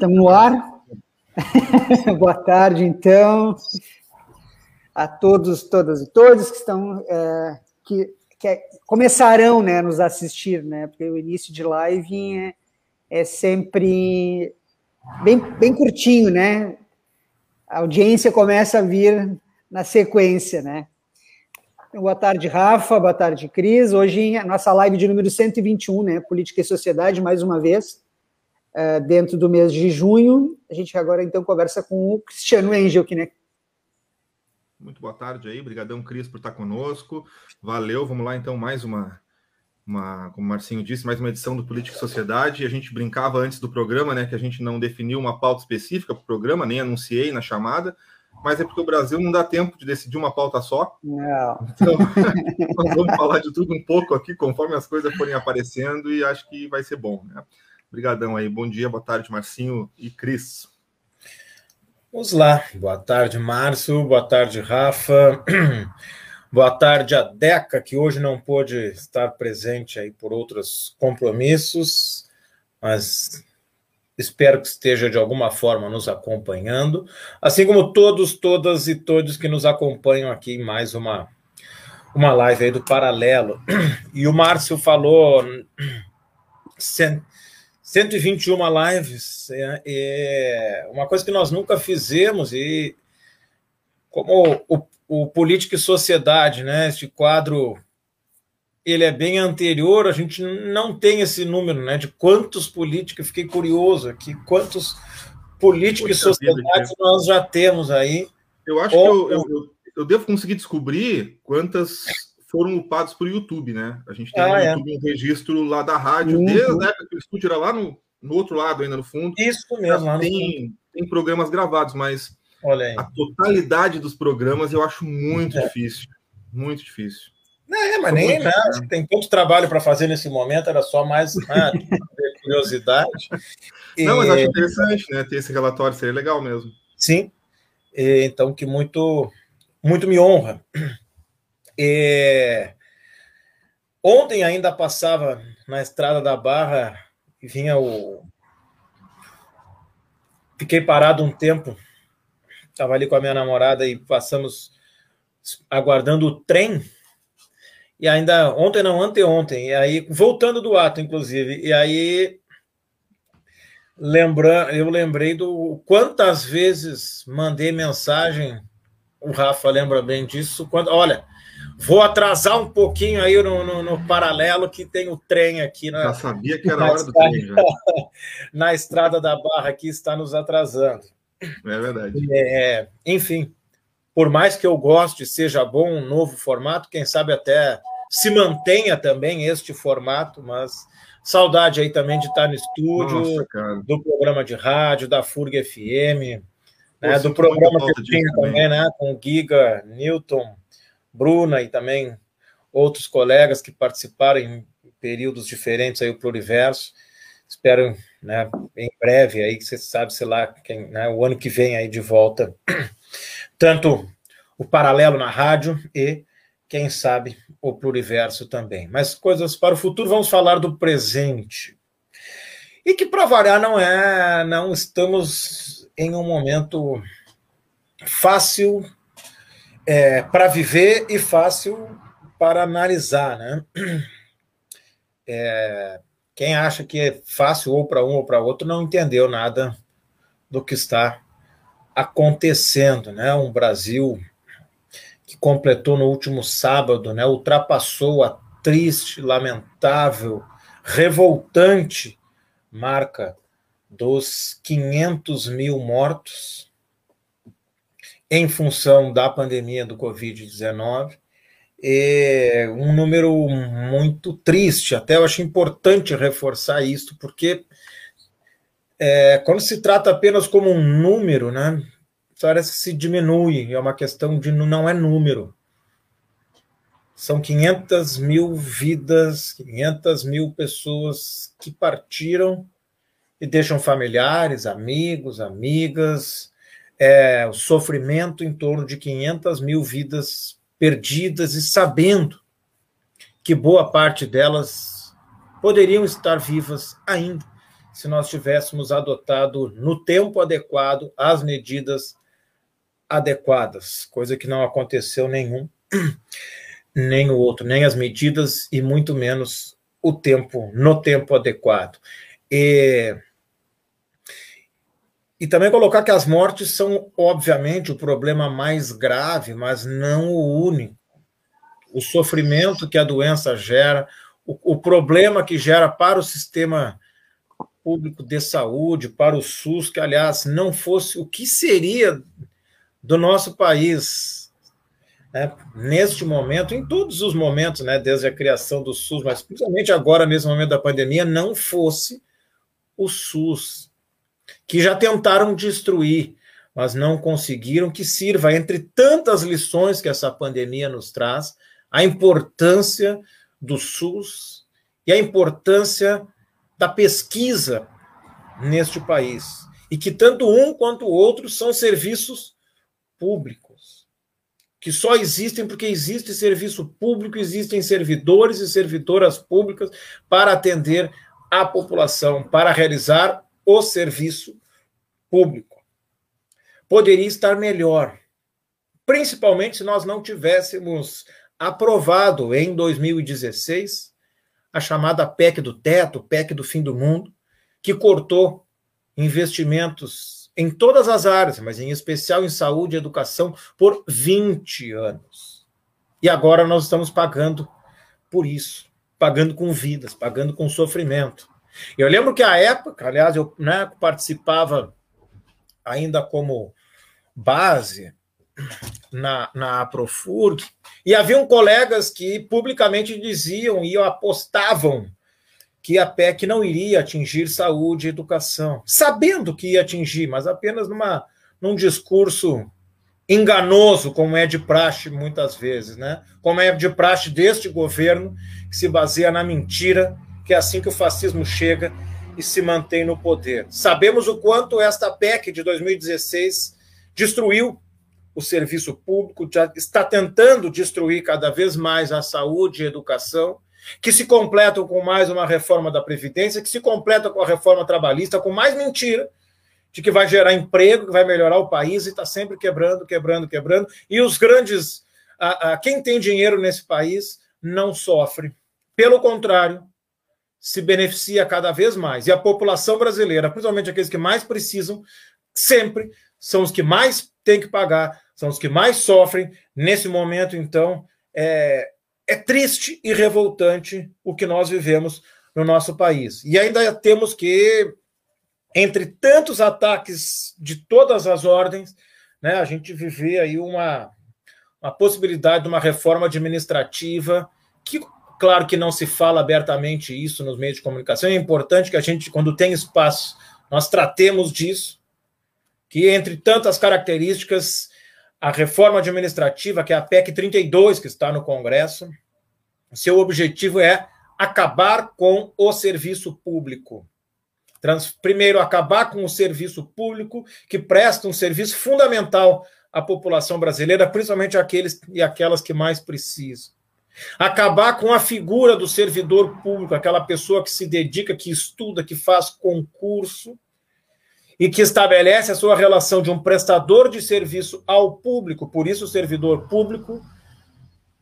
Estamos no ar. Boa tarde, então, a todos, todas e todos que estão, é, que, que começarão, né, nos assistir, né? Porque o início de live é, é sempre bem, bem curtinho, né? A audiência começa a vir na sequência, né? Boa tarde, Rafa. Boa tarde, Cris. Hoje, a nossa live de número 121, né? Política e Sociedade, mais uma vez, uh, dentro do mês de junho. A gente agora, então, conversa com o Cristiano Engel, que, né? Muito boa tarde aí. Obrigadão, Cris, por estar conosco. Valeu. Vamos lá, então, mais uma, uma, como o Marcinho disse, mais uma edição do Política e Sociedade. A gente brincava antes do programa, né, que a gente não definiu uma pauta específica para o programa, nem anunciei na chamada mas é porque o Brasil não dá tempo de decidir uma pauta só. Não. Então, nós vamos falar de tudo um pouco aqui, conforme as coisas forem aparecendo, e acho que vai ser bom. Né? Obrigadão aí. Bom dia, boa tarde, Marcinho e Cris. Vamos lá. Boa tarde, Márcio. Boa tarde, Rafa. Boa tarde a Deca, que hoje não pôde estar presente aí por outros compromissos, mas Espero que esteja de alguma forma nos acompanhando, assim como todos, todas e todos que nos acompanham aqui em mais uma, uma live aí do Paralelo. E o Márcio falou 121 lives, é, é uma coisa que nós nunca fizemos, e como o, o Política e Sociedade, né, este quadro ele é bem anterior, a gente não tem esse número, né? De quantos políticos, fiquei curioso aqui, quantos políticos e sociedades nós já temos aí. Eu acho Ou, que eu, eu, eu, devo conseguir descobrir quantas foram upados por YouTube, né? A gente tem ah, é. Um registro lá da rádio, uhum. desde a época que o estúdio era lá no, no outro lado, ainda no fundo. Isso mesmo. Tem, tem programas gravados, mas a totalidade dos programas eu acho muito é. difícil. Muito difícil. É, mas nem, né? Acho que tem tanto trabalho para fazer nesse momento, era só mais né, curiosidade. Não, mas acho interessante, né? Ter esse relatório, seria legal mesmo. Sim. E, então, que muito, muito me honra. E, ontem ainda passava na estrada da Barra e vinha o. Fiquei parado um tempo, estava ali com a minha namorada e passamos aguardando o trem e ainda ontem não, anteontem, e aí voltando do ato, inclusive, e aí lembrando, eu lembrei do quantas vezes mandei mensagem, o Rafa lembra bem disso, quando, olha, vou atrasar um pouquinho aí no, no, no paralelo que tem o trem aqui na. Já sabia que era hora do trem, já. na estrada da Barra que está nos atrasando. É verdade. É, enfim, por mais que eu goste, seja bom um novo formato, quem sabe até se mantenha também este formato, mas saudade aí também de estar no estúdio, Nossa, do programa de rádio, da FURG FM, né, do programa que tinha também, né, com Giga, Newton, Bruna e também outros colegas que participaram em períodos diferentes aí o Pluriverso. Espero, né, em breve aí, você sabe, sei lá, quem, né, o ano que vem aí de volta, tanto o paralelo na rádio e quem sabe o pluriverso também. Mas coisas para o futuro, vamos falar do presente. E que para variar não é, não estamos em um momento fácil é, para viver e fácil para analisar, né? É, quem acha que é fácil ou para um ou para outro não entendeu nada do que está acontecendo, né? Um Brasil que completou no último sábado, né, ultrapassou a triste, lamentável, revoltante marca dos 500 mil mortos em função da pandemia do Covid-19 é um número muito triste. Até eu acho importante reforçar isso, porque é, quando se trata apenas como um número, né, parece que se diminui, é uma questão de não é número. São 500 mil vidas, 500 mil pessoas que partiram e deixam familiares, amigos, amigas, é, o sofrimento em torno de 500 mil vidas perdidas e sabendo que boa parte delas poderiam estar vivas ainda se nós tivéssemos adotado no tempo adequado as medidas adequadas, coisa que não aconteceu nenhum, nem o outro, nem as medidas e muito menos o tempo no tempo adequado. E e também colocar que as mortes são, obviamente, o problema mais grave, mas não o único. O sofrimento que a doença gera, o, o problema que gera para o sistema público de saúde, para o SUS, que, aliás, não fosse o que seria do nosso país né, neste momento, em todos os momentos, né, desde a criação do SUS, mas principalmente agora, nesse momento da pandemia, não fosse o SUS, que já tentaram destruir, mas não conseguiram, que sirva, entre tantas lições que essa pandemia nos traz, a importância do SUS e a importância da pesquisa neste país. E que tanto um quanto o outro são serviços públicos, que só existem porque existe serviço público, existem servidores e servidoras públicas para atender a população, para realizar o serviço público. Poderia estar melhor, principalmente se nós não tivéssemos aprovado em 2016 a chamada PEC do teto, PEC do fim do mundo, que cortou investimentos em todas as áreas, mas em especial em saúde e educação, por 20 anos. E agora nós estamos pagando por isso, pagando com vidas, pagando com sofrimento. Eu lembro que a época, aliás, eu né, participava ainda como base na, na Profurg, e haviam colegas que publicamente diziam e apostavam que a PEC não iria atingir saúde e educação, sabendo que ia atingir, mas apenas numa, num discurso enganoso, como é de praxe muitas vezes, né? Como é de praxe deste governo, que se baseia na mentira que é assim que o fascismo chega e se mantém no poder. Sabemos o quanto esta PEC de 2016 destruiu o serviço público, já está tentando destruir cada vez mais a saúde e a educação, que se completam com mais uma reforma da Previdência, que se completa com a reforma trabalhista, com mais mentira, de que vai gerar emprego, que vai melhorar o país e está sempre quebrando, quebrando, quebrando. E os grandes. A, a, quem tem dinheiro nesse país não sofre. Pelo contrário, se beneficia cada vez mais. E a população brasileira, principalmente aqueles que mais precisam, sempre são os que mais têm que pagar, são os que mais sofrem. Nesse momento, então, é, é triste e revoltante o que nós vivemos no nosso país. E ainda temos que, entre tantos ataques de todas as ordens, né, a gente viver aí uma, uma possibilidade de uma reforma administrativa que Claro que não se fala abertamente isso nos meios de comunicação. É importante que a gente, quando tem espaço, nós tratemos disso. Que entre tantas características, a reforma administrativa, que é a PEC 32, que está no Congresso, seu objetivo é acabar com o serviço público. Trans, primeiro, acabar com o serviço público, que presta um serviço fundamental à população brasileira, principalmente aqueles e aquelas que mais precisam. Acabar com a figura do servidor público, aquela pessoa que se dedica, que estuda, que faz concurso e que estabelece a sua relação de um prestador de serviço ao público, por isso o servidor público,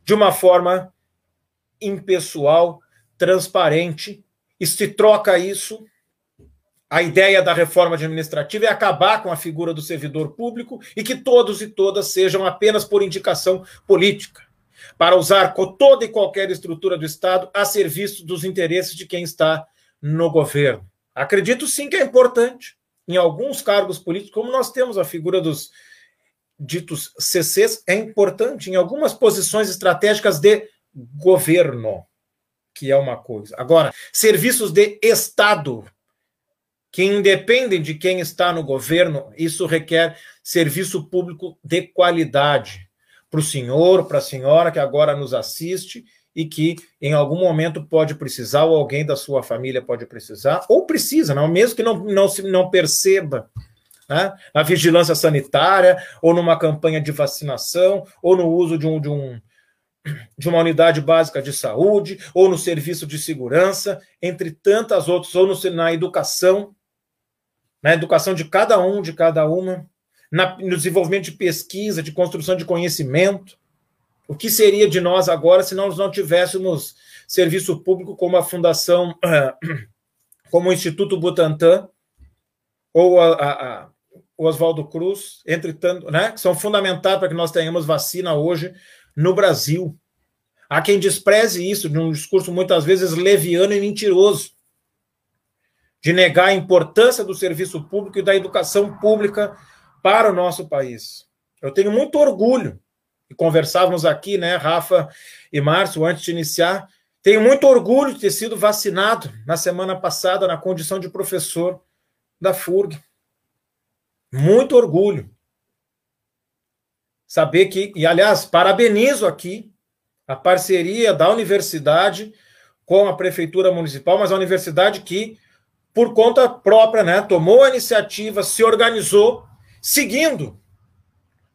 de uma forma impessoal, transparente, e se troca isso. A ideia da reforma administrativa é acabar com a figura do servidor público e que todos e todas sejam apenas por indicação política para usar toda e qualquer estrutura do Estado a serviço dos interesses de quem está no governo. Acredito sim que é importante, em alguns cargos políticos, como nós temos a figura dos ditos CCs é importante em algumas posições estratégicas de governo, que é uma coisa. Agora, serviços de Estado, que independem de quem está no governo, isso requer serviço público de qualidade para o senhor, para a senhora que agora nos assiste e que em algum momento pode precisar, ou alguém da sua família pode precisar, ou precisa, não, mesmo que não, não, se, não perceba né, na vigilância sanitária, ou numa campanha de vacinação, ou no uso de um, de um de uma unidade básica de saúde, ou no serviço de segurança, entre tantas outras, ou no, na educação, na educação de cada um, de cada uma, na, no desenvolvimento de pesquisa, de construção de conhecimento. O que seria de nós agora se nós não tivéssemos serviço público como a Fundação, como o Instituto Butantan, ou a, a, a Oswaldo Cruz, entre tanto, né, que são fundamentais para que nós tenhamos vacina hoje no Brasil. Há quem despreze isso de um discurso muitas vezes leviano e mentiroso, de negar a importância do serviço público e da educação pública para o nosso país. Eu tenho muito orgulho, e conversávamos aqui, né, Rafa e Márcio, antes de iniciar, tenho muito orgulho de ter sido vacinado na semana passada na condição de professor da FURG. Muito orgulho. Saber que, e aliás, parabenizo aqui a parceria da universidade com a prefeitura municipal, mas a universidade que, por conta própria, né, tomou a iniciativa, se organizou, seguindo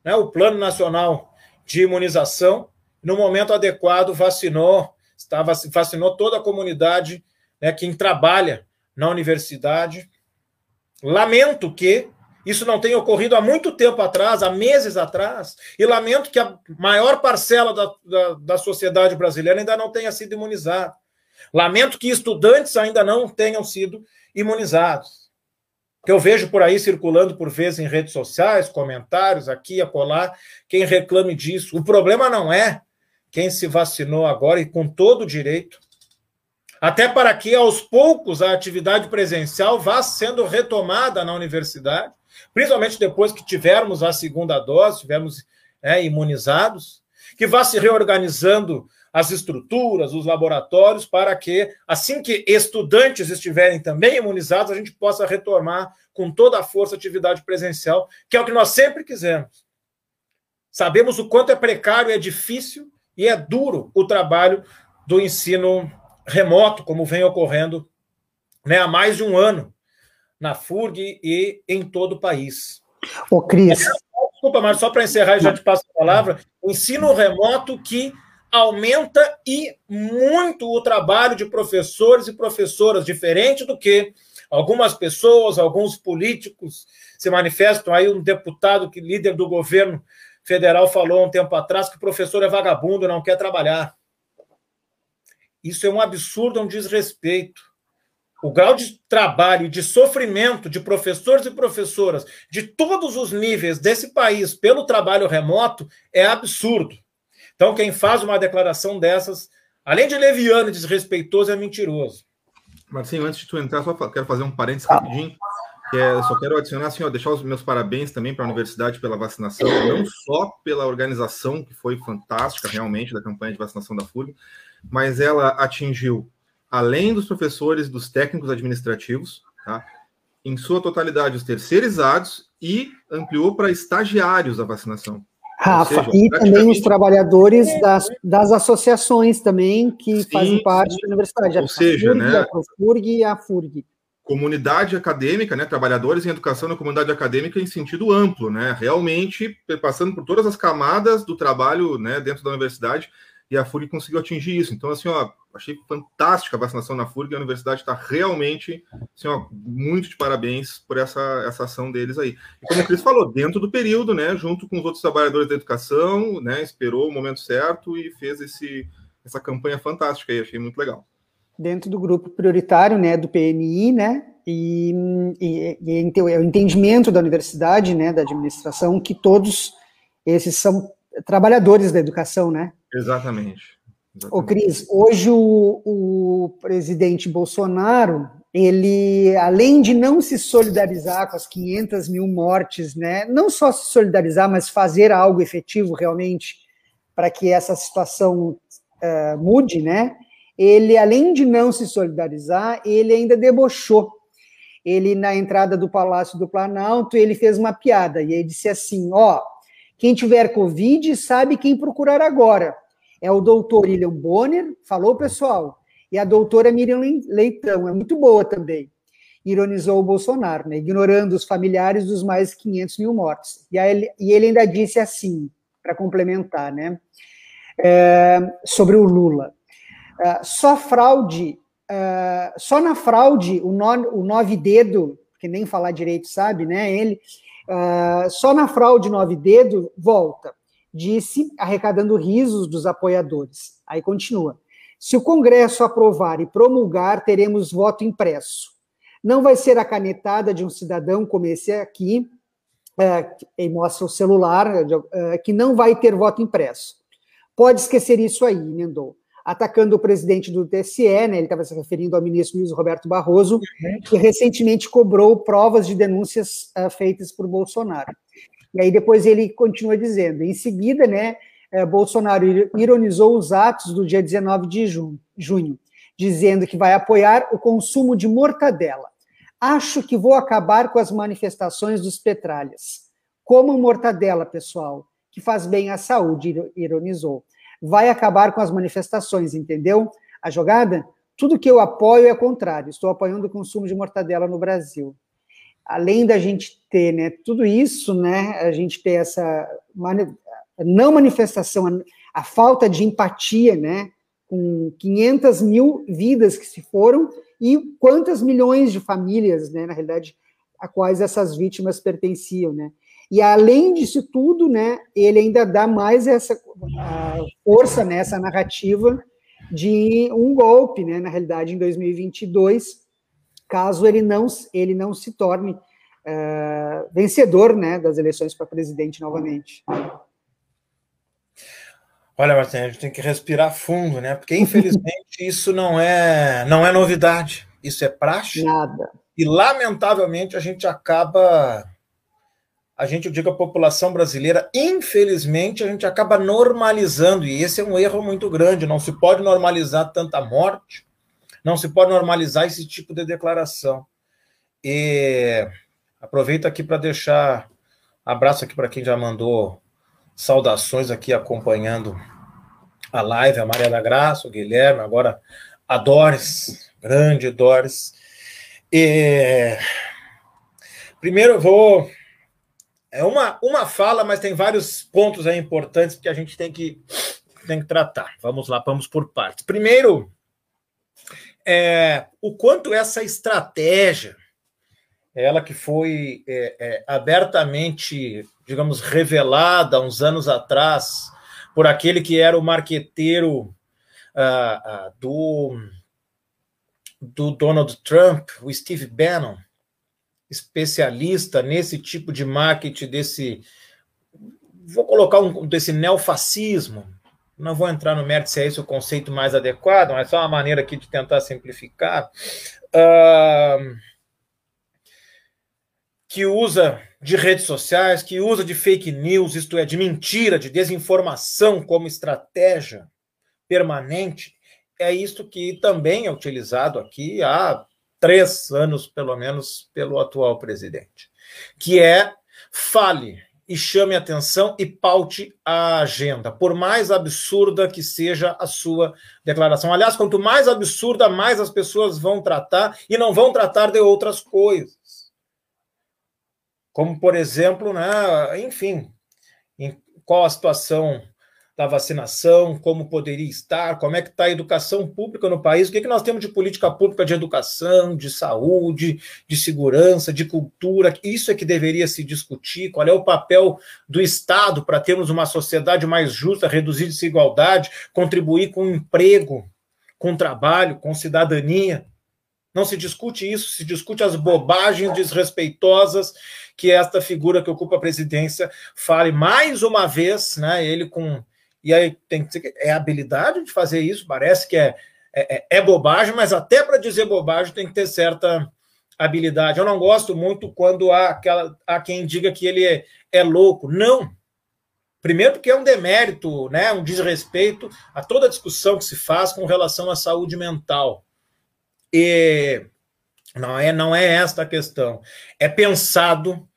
né, o Plano Nacional de Imunização, no momento adequado, vacinou, estava, vacinou toda a comunidade, né, quem trabalha na universidade. Lamento que isso não tem ocorrido há muito tempo atrás, há meses atrás, e lamento que a maior parcela da, da, da sociedade brasileira ainda não tenha sido imunizada. Lamento que estudantes ainda não tenham sido imunizados. Que eu vejo por aí circulando por vezes em redes sociais, comentários aqui, acolá, quem reclame disso. O problema não é quem se vacinou agora e com todo direito, até para que aos poucos a atividade presencial vá sendo retomada na universidade principalmente depois que tivermos a segunda dose, tivermos é, imunizados, que vá se reorganizando as estruturas, os laboratórios, para que, assim que estudantes estiverem também imunizados, a gente possa retomar com toda a força a atividade presencial, que é o que nós sempre quisemos. Sabemos o quanto é precário, é difícil e é duro o trabalho do ensino remoto, como vem ocorrendo né, há mais de um ano na FURG e em todo o país. Ô, Cris. Desculpa, mas só para encerrar, já te passo a palavra. Ensino remoto que aumenta e muito o trabalho de professores e professoras, diferente do que algumas pessoas, alguns políticos se manifestam. Aí um deputado que líder do governo federal falou um tempo atrás que o professor é vagabundo, não quer trabalhar. Isso é um absurdo, é um desrespeito o grau de trabalho e de sofrimento de professores e professoras de todos os níveis desse país pelo trabalho remoto é absurdo. Então, quem faz uma declaração dessas, além de leviano e desrespeitoso, é mentiroso. Marcinho, antes de tu entrar, só quero fazer um parênteses rapidinho. É, só quero adicionar assim, ó, deixar os meus parabéns também para a universidade pela vacinação, não só pela organização, que foi fantástica realmente, da campanha de vacinação da FURG, mas ela atingiu além dos professores, dos técnicos administrativos, tá? em sua totalidade os terceirizados e ampliou para estagiários a vacinação. Rafa, seja, e também os trabalhadores das, das associações também que sim, fazem parte sim. da universidade. Ou a seja, FURG, né, a Profurg e a FURG. Comunidade acadêmica, né, trabalhadores em educação na comunidade acadêmica em sentido amplo, né, realmente passando por todas as camadas do trabalho né, dentro da universidade, e a FURG conseguiu atingir isso. Então, assim, ó, achei fantástica a vacinação na FURG, a universidade está realmente, assim, ó, muito de parabéns por essa, essa ação deles aí. E como o Cris falou, dentro do período, né, junto com os outros trabalhadores da educação, né, esperou o momento certo e fez esse, essa campanha fantástica aí, achei muito legal. Dentro do grupo prioritário, né, do PNI, né, e, e, e é o entendimento da universidade, né, da administração, que todos esses são trabalhadores da educação, né? Exatamente. Ô, Cris, hoje o, o presidente Bolsonaro, ele, além de não se solidarizar com as 500 mil mortes, né, não só se solidarizar, mas fazer algo efetivo realmente para que essa situação uh, mude, né, ele, além de não se solidarizar, ele ainda debochou. Ele, na entrada do Palácio do Planalto, ele fez uma piada, e ele disse assim, ó, quem tiver Covid sabe quem procurar agora. É o doutor William Bonner, falou, pessoal, e a doutora Miriam Leitão, é muito boa também. Ironizou o Bolsonaro, né, ignorando os familiares dos mais 500 mil mortos. E, ele, e ele ainda disse assim, para complementar, né, é, sobre o Lula. É, só fraude, é, só na fraude, o, no, o nove dedo, que nem falar direito sabe, né, ele, é, só na fraude nove dedo volta, disse, arrecadando risos dos apoiadores. Aí continua. Se o Congresso aprovar e promulgar, teremos voto impresso. Não vai ser a canetada de um cidadão como esse aqui, é, e mostra o celular, é, que não vai ter voto impresso. Pode esquecer isso aí, emendou. Atacando o presidente do TSE, né, ele estava se referindo ao ministro Luiz Roberto Barroso, que recentemente cobrou provas de denúncias uh, feitas por Bolsonaro. E aí depois ele continua dizendo, em seguida, né, é, Bolsonaro ironizou os atos do dia 19 de junho, junho, dizendo que vai apoiar o consumo de mortadela. Acho que vou acabar com as manifestações dos petralhas. Como mortadela, pessoal, que faz bem à saúde, ironizou. Vai acabar com as manifestações, entendeu? A jogada? Tudo que eu apoio é contrário. Estou apoiando o consumo de mortadela no Brasil. Além da gente ter né, tudo isso, né, a gente ter essa não manifestação, a, falta de empatia, né, com 500 mil vidas que se foram e quantas milhões de famílias, né, na realidade, a quais essas vítimas pertenciam, né. E além disso tudo, né, ele ainda dá mais essa força nessa né, narrativa de um golpe, né, na realidade, em 2022, caso ele não, ele não se torne uh, vencedor, né, das eleições para presidente novamente. Olha, Martin, a gente tem que respirar fundo, né? Porque infelizmente isso não é não é novidade, isso é praxe. Nada. E lamentavelmente a gente acaba a gente, eu digo a população brasileira, infelizmente a gente acaba normalizando e esse é um erro muito grande, não se pode normalizar tanta morte, não se pode normalizar esse tipo de declaração. E aproveito aqui para deixar abraço aqui para quem já mandou saudações aqui acompanhando a live, a Maria da Graça, o Guilherme, agora a Doris, grande Doris. E... Primeiro eu vou. É uma, uma fala, mas tem vários pontos aí importantes que a gente tem que, tem que tratar. Vamos lá, vamos por partes. Primeiro, é, o quanto essa estratégia, ela que foi é, é, abertamente digamos, revelada uns anos atrás por aquele que era o marqueteiro uh, uh, do, do Donald Trump, o Steve Bannon, especialista nesse tipo de marketing, desse. Vou colocar um desse neofascismo. Não vou entrar no mérito se é esse o conceito mais adequado, mas só uma maneira aqui de tentar simplificar. Uh, que usa de redes sociais, que usa de fake news, isto é, de mentira, de desinformação como estratégia permanente, é isto que também é utilizado aqui há três anos, pelo menos, pelo atual presidente, que é fale e chame atenção e paute a agenda, por mais absurda que seja a sua declaração. Aliás, quanto mais absurda, mais as pessoas vão tratar e não vão tratar de outras coisas como por exemplo, né, enfim, em qual a situação da vacinação, como poderia estar, como é que está a educação pública no país, o que, é que nós temos de política pública de educação, de saúde, de segurança, de cultura, isso é que deveria se discutir, qual é o papel do Estado para termos uma sociedade mais justa, reduzir desigualdade, contribuir com emprego, com trabalho, com cidadania. Não se discute isso, se discute as bobagens desrespeitosas que esta figura que ocupa a presidência fale mais uma vez, né, ele com E aí tem que dizer que é habilidade de fazer isso, parece que é, é, é bobagem, mas até para dizer bobagem tem que ter certa habilidade. Eu não gosto muito quando há, aquela, há quem diga que ele é, é louco. Não. Primeiro, porque é um demérito, né, um desrespeito a toda a discussão que se faz com relação à saúde mental. E não é, não é esta a questão. É pensado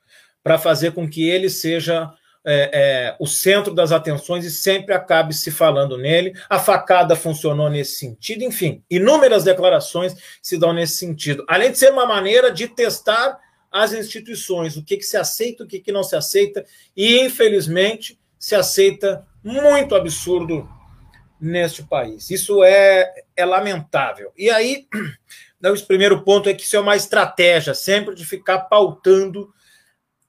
para fazer com que ele seja é, é, o centro das atenções e sempre acabe se falando nele. A facada funcionou nesse sentido, enfim, inúmeras declarações se dão nesse sentido. Além de ser uma maneira de testar as instituições, o que, que se aceita, o que, que não se aceita, e infelizmente se aceita muito absurdo neste país. Isso é, é lamentável. E aí, o primeiro ponto é que isso é uma estratégia, sempre de ficar pautando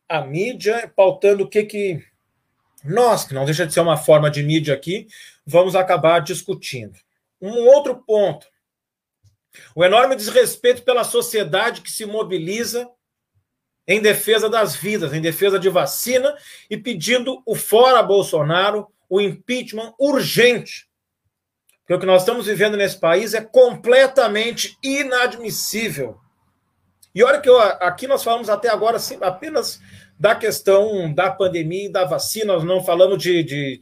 a mídia, pautando o que, que nós, que não deixa de ser uma forma de mídia aqui, vamos acabar discutindo. Um outro ponto: o enorme desrespeito pela sociedade que se mobiliza em defesa das vidas, em defesa de vacina e pedindo o fora Bolsonaro, o impeachment urgente. Porque o que nós estamos vivendo nesse país é completamente inadmissível. E olha que eu, aqui nós falamos até agora assim, apenas da questão da pandemia e da vacina, nós não falamos de, de,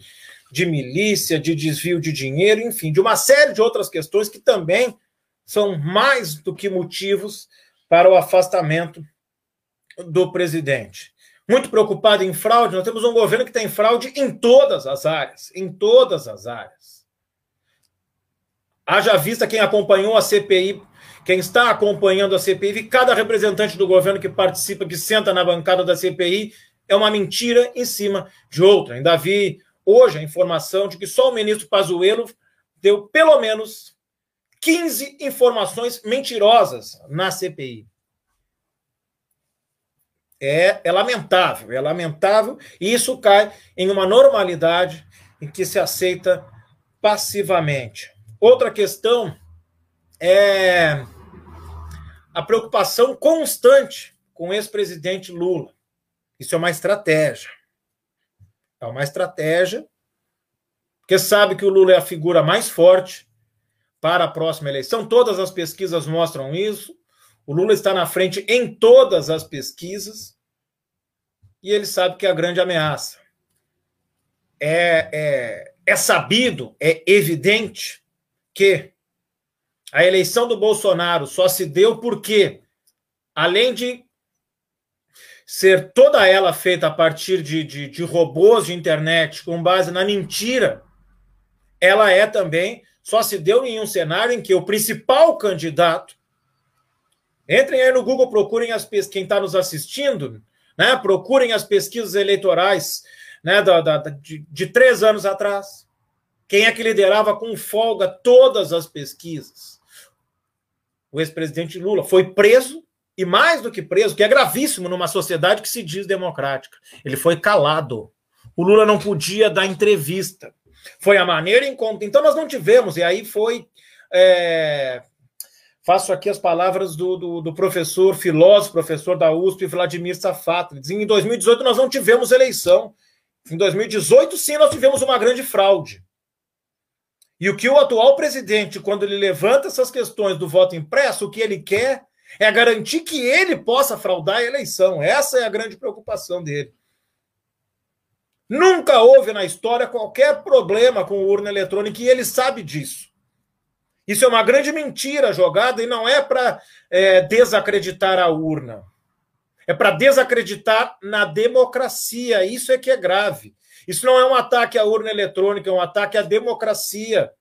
de milícia, de desvio de dinheiro, enfim, de uma série de outras questões que também são mais do que motivos para o afastamento do presidente. Muito preocupado em fraude, nós temos um governo que tem fraude em todas as áreas, em todas as áreas. Haja vista quem acompanhou a CPI quem está acompanhando a CPI, cada representante do governo que participa, que senta na bancada da CPI, é uma mentira em cima de outra. Ainda vi hoje a informação de que só o ministro Pazuello deu pelo menos 15 informações mentirosas na CPI. É, é lamentável, é lamentável, e isso cai em uma normalidade em que se aceita passivamente. Outra questão é a preocupação constante com o ex-presidente Lula. Isso é uma estratégia. É uma estratégia, porque sabe que o Lula é a figura mais forte para a próxima eleição. Todas as pesquisas mostram isso. O Lula está na frente em todas as pesquisas. E ele sabe que é a grande ameaça. É, é, é sabido, é evidente que a eleição do Bolsonaro só se deu porque, além de ser toda ela feita a partir de, de, de robôs de internet com base na mentira, ela é também, só se deu em um cenário em que o principal candidato. Entrem aí no Google, procurem as pesquisas, quem está nos assistindo, né? Procurem as pesquisas eleitorais né, da, da, de, de três anos atrás. Quem é que liderava com folga todas as pesquisas? O ex-presidente Lula, foi preso e mais do que preso, que é gravíssimo numa sociedade que se diz democrática. Ele foi calado. O Lula não podia dar entrevista. Foi a maneira em como. Então nós não tivemos, e aí foi. É... Faço aqui as palavras do, do, do, professor, filósofo, professor da USP, Vladimir Safato. Diz, em 2018 nós não tivemos eleição. Em 2018, sim, nós tivemos uma grande fraude. E o que o atual presidente, quando ele levanta essas questões do voto impresso, o que ele quer é garantir que ele possa fraudar a eleição. Essa é a grande preocupação dele. Nunca houve na história qualquer problema com urna eletrônica e ele sabe disso. Isso é uma grande mentira jogada e não é para é, desacreditar a urna. É para desacreditar na democracia. Isso é que é grave. Isso não é um ataque à urna eletrônica, é um ataque à democracia.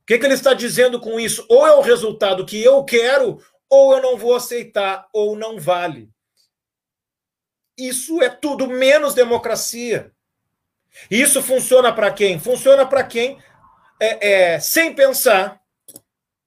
O que, que ele está dizendo com isso? Ou é o resultado que eu quero, ou eu não vou aceitar, ou não vale. Isso é tudo menos democracia. Isso funciona para quem? Funciona para quem, é, é, sem pensar,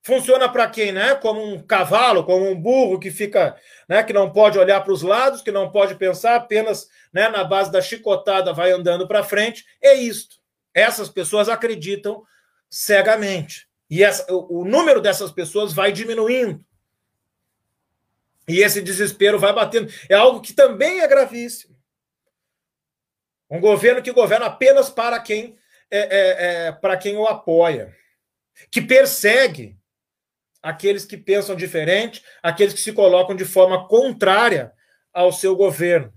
funciona para quem, né? Como um cavalo, como um burro que fica, né? Que não pode olhar para os lados, que não pode pensar, apenas, né? Na base da chicotada vai andando para frente. É isto. Essas pessoas acreditam cegamente e essa, o, o número dessas pessoas vai diminuindo. E esse desespero vai batendo. É algo que também é gravíssimo. Um governo que governa apenas para quem é, é, é para quem o apoia, que persegue aqueles que pensam diferente, aqueles que se colocam de forma contrária ao seu governo,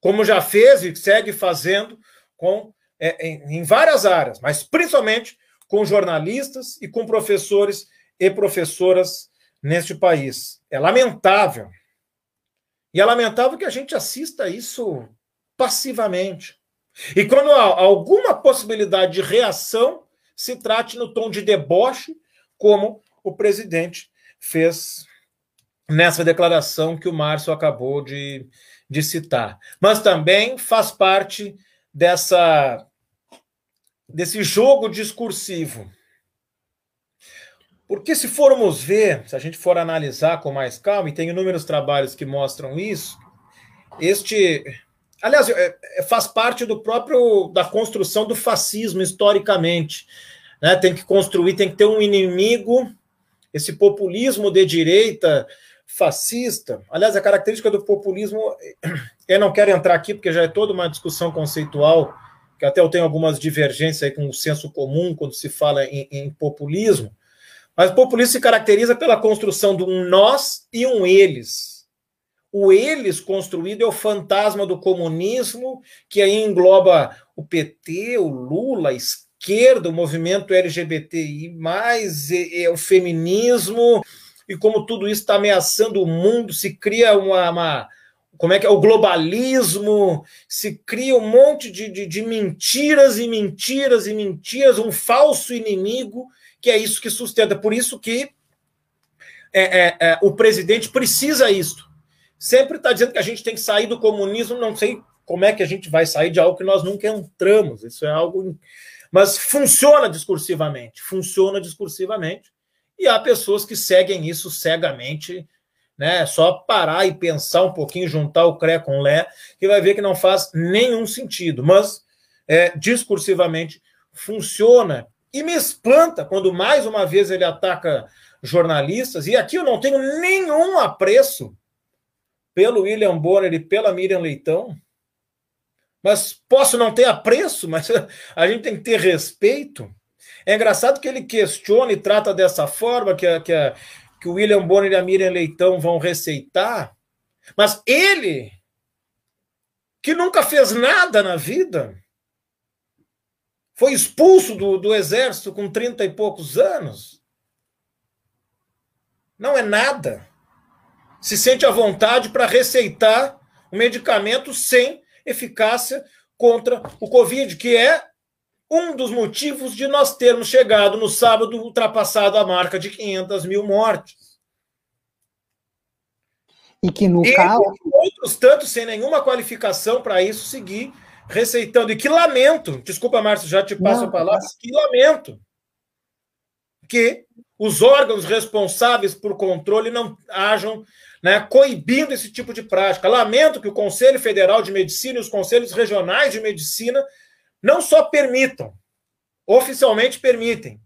como já fez e segue fazendo com é, em, em várias áreas, mas principalmente com jornalistas e com professores e professoras neste país. É lamentável. E é lamentável que a gente assista isso passivamente. E quando há alguma possibilidade de reação, se trate no tom de deboche, como o presidente fez nessa declaração que o Márcio acabou de, de citar. Mas também faz parte dessa desse jogo discursivo. Porque se formos ver, se a gente for analisar com mais calma, e tem inúmeros trabalhos que mostram isso, este, aliás, é, é, faz parte do próprio da construção do fascismo historicamente, né? Tem que construir, tem que ter um inimigo, esse populismo de direita fascista. Aliás, a característica do populismo, eu não quero entrar aqui porque já é toda uma discussão conceitual que até eu tenho algumas divergências com o senso comum quando se fala em, em populismo, mas o populismo se caracteriza pela construção de um nós e um eles. O eles construído é o fantasma do comunismo, que aí engloba o PT, o Lula, a esquerda, o movimento LGBTI, é, é o feminismo, e como tudo isso está ameaçando o mundo, se cria uma, uma como é que é o globalismo, se cria um monte de, de, de, mentiras e mentiras e mentiras, um falso inimigo, que é isso que sustenta. Por isso que é, é, é, o presidente precisa isto. Sempre está dizendo que a gente tem que sair do comunismo, não sei como é que a gente vai sair de algo que nós nunca entramos. Isso é algo. Mas funciona discursivamente, funciona discursivamente. E há pessoas que seguem isso cegamente né? Só parar e pensar um pouquinho, juntar o CRE com o LE, que vai ver que não faz nenhum sentido. Mas é, discursivamente funciona. E me espanta quando mais uma vez ele ataca jornalistas, e aqui eu não tenho nenhum apreço pelo William Bonner e pela Miriam Leitão. Mas posso não ter apreço, mas a gente tem que ter respeito. É engraçado que ele questiona e trata dessa forma, que, que, que o William Bonner e a Miriam Leitão vão receitar, mas ele, que nunca fez nada na vida, foi expulso do, do exército com 30 e poucos anos. Não é nada. Se sente à vontade para receitar um medicamento sem eficácia contra o Covid, que é um dos motivos de nós termos chegado no sábado ultrapassado a marca de 500 mil mortes. E que no e caso. Outros tantos sem nenhuma qualificação para isso seguir receitando. E que lamento, desculpa, Márcio, já te passo Não, a palavra, mas... que lamento que os órgãos responsáveis por controle não hajam né, coibindo esse tipo de prática. Lamento que o Conselho Federal de Medicina e os conselhos regionais de medicina não só permitam, oficialmente permitem,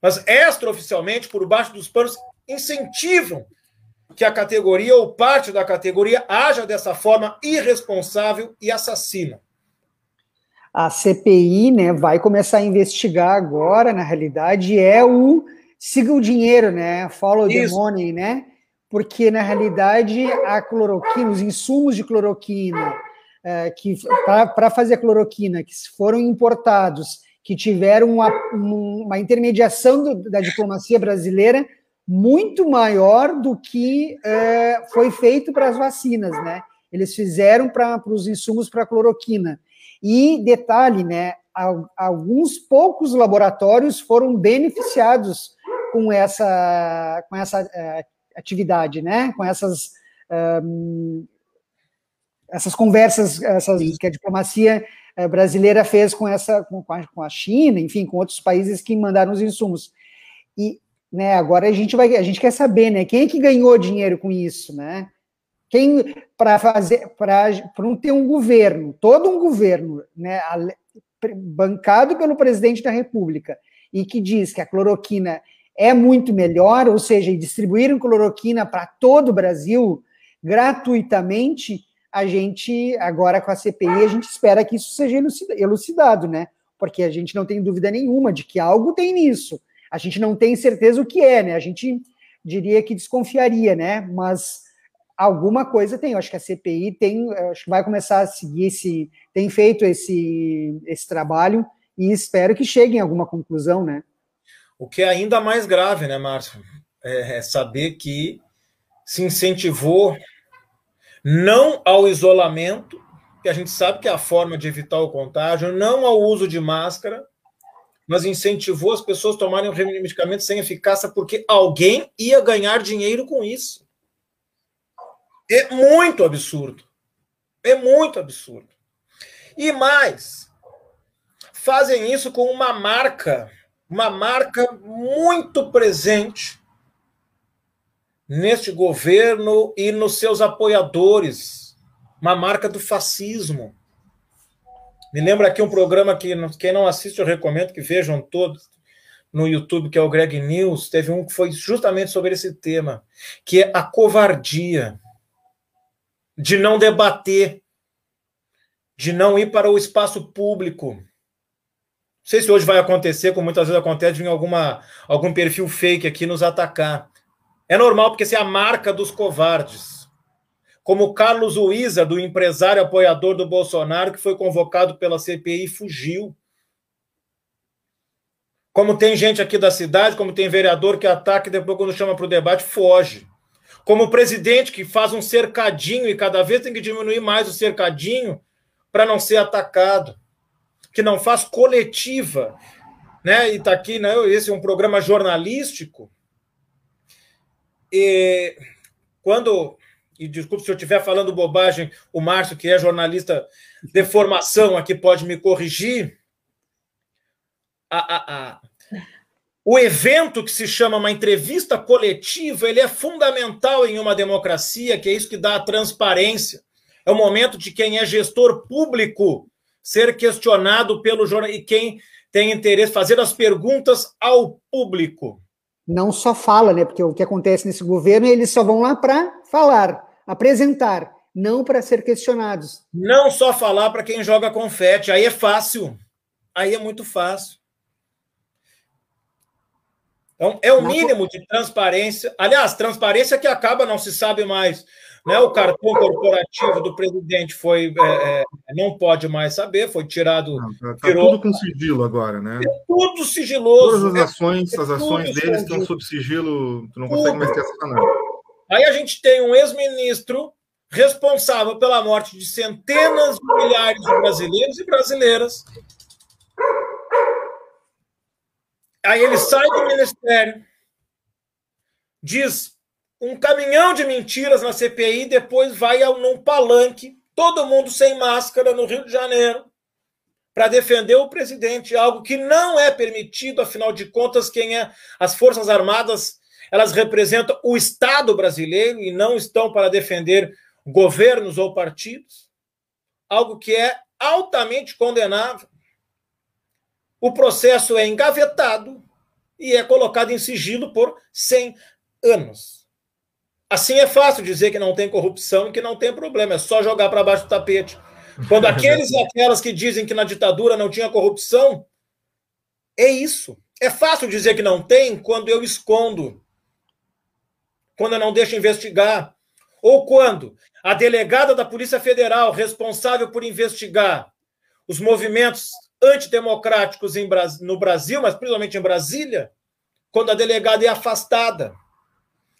mas extraoficialmente, por baixo dos panos, incentivam que a categoria ou parte da categoria haja dessa forma irresponsável e assassina. A CPI né, vai começar a investigar agora, na realidade, é o siga o dinheiro, né? Follow Isso. the money, né? Porque, na realidade, a cloroquina, os insumos de cloroquina, é, que para fazer a cloroquina, que foram importados, que tiveram uma, uma intermediação do, da diplomacia brasileira muito maior do que é, foi feito para as vacinas, né? Eles fizeram para os insumos para cloroquina. E detalhe, né? Alguns poucos laboratórios foram beneficiados com essa, com essa uh, atividade, né? Com essas um, essas conversas essas, que a diplomacia eh, brasileira fez com essa com a, com a China, enfim, com outros países que mandaram os insumos. E né, agora a gente vai a gente quer saber, né, quem é que ganhou dinheiro com isso, né? Quem para fazer para não ter um governo, todo um governo, né, bancado pelo presidente da República e que diz que a cloroquina é muito melhor, ou seja, distribuíram cloroquina para todo o Brasil gratuitamente, a gente, agora com a CPI, a gente espera que isso seja elucidado, né? porque a gente não tem dúvida nenhuma de que algo tem nisso. A gente não tem certeza o que é, né? A gente diria que desconfiaria, né? Mas alguma coisa tem. Eu acho que a CPI tem, acho que vai começar a seguir esse, tem feito esse, esse trabalho e espero que chegue em alguma conclusão, né? O que é ainda mais grave, né, Márcio? É, é saber que se incentivou não ao isolamento, que a gente sabe que é a forma de evitar o contágio, não ao uso de máscara, mas incentivou as pessoas a tomarem o medicamento sem eficácia porque alguém ia ganhar dinheiro com isso. É muito absurdo. É muito absurdo. E mais, fazem isso com uma marca, uma marca muito presente neste governo e nos seus apoiadores, uma marca do fascismo. Me lembra aqui um programa que quem não assiste eu recomendo que vejam todos no YouTube, que é o Greg News. Teve um que foi justamente sobre esse tema, que é a covardia de não debater, de não ir para o espaço público. Não sei se hoje vai acontecer, como muitas vezes acontece, de alguma, algum perfil fake aqui nos atacar. É normal, porque essa é a marca dos covardes. Como Carlos Uiza, do empresário apoiador do Bolsonaro, que foi convocado pela CPI e fugiu. Como tem gente aqui da cidade, como tem vereador que ataca e depois, quando chama para o debate, foge. Como o presidente que faz um cercadinho e cada vez tem que diminuir mais o cercadinho para não ser atacado. Que não faz coletiva. Né? E está aqui, né? esse é um programa jornalístico e quando, e desculpe se eu estiver falando bobagem, o Márcio, que é jornalista de formação, aqui pode me corrigir. A, a, a, o evento que se chama uma entrevista coletiva, ele é fundamental em uma democracia, que é isso que dá a transparência. É o momento de quem é gestor público ser questionado pelo jornal e quem tem interesse fazer as perguntas ao público não só fala, né? Porque o que acontece nesse governo, eles só vão lá para falar, apresentar, não para ser questionados. Não só falar para quem joga confete, aí é fácil. Aí é muito fácil. Então, é o mínimo de transparência. Aliás, transparência que acaba, não se sabe mais. Né? O cartão corporativo do presidente foi é, é, não pode mais saber, foi tirado. Está tá tudo com sigilo agora, né? É tudo sigiloso. Todas as né? ações, as ações deles estão sob sigilo, tu não tudo. consegue mais ter essa nada. Aí a gente tem um ex-ministro responsável pela morte de centenas de milhares de brasileiros e brasileiras. Aí ele sai do ministério, diz um caminhão de mentiras na CPI, depois vai num palanque, todo mundo sem máscara no Rio de Janeiro, para defender o presidente, algo que não é permitido, afinal de contas, quem é as Forças Armadas, elas representam o Estado brasileiro e não estão para defender governos ou partidos, algo que é altamente condenável. O processo é engavetado e é colocado em sigilo por 100 anos. Assim é fácil dizer que não tem corrupção e que não tem problema, é só jogar para baixo do tapete. Quando aqueles e aquelas que dizem que na ditadura não tinha corrupção, é isso. É fácil dizer que não tem quando eu escondo, quando eu não deixo investigar, ou quando a delegada da Polícia Federal responsável por investigar os movimentos antidemocráticos no Brasil, mas principalmente em Brasília, quando a delegada é afastada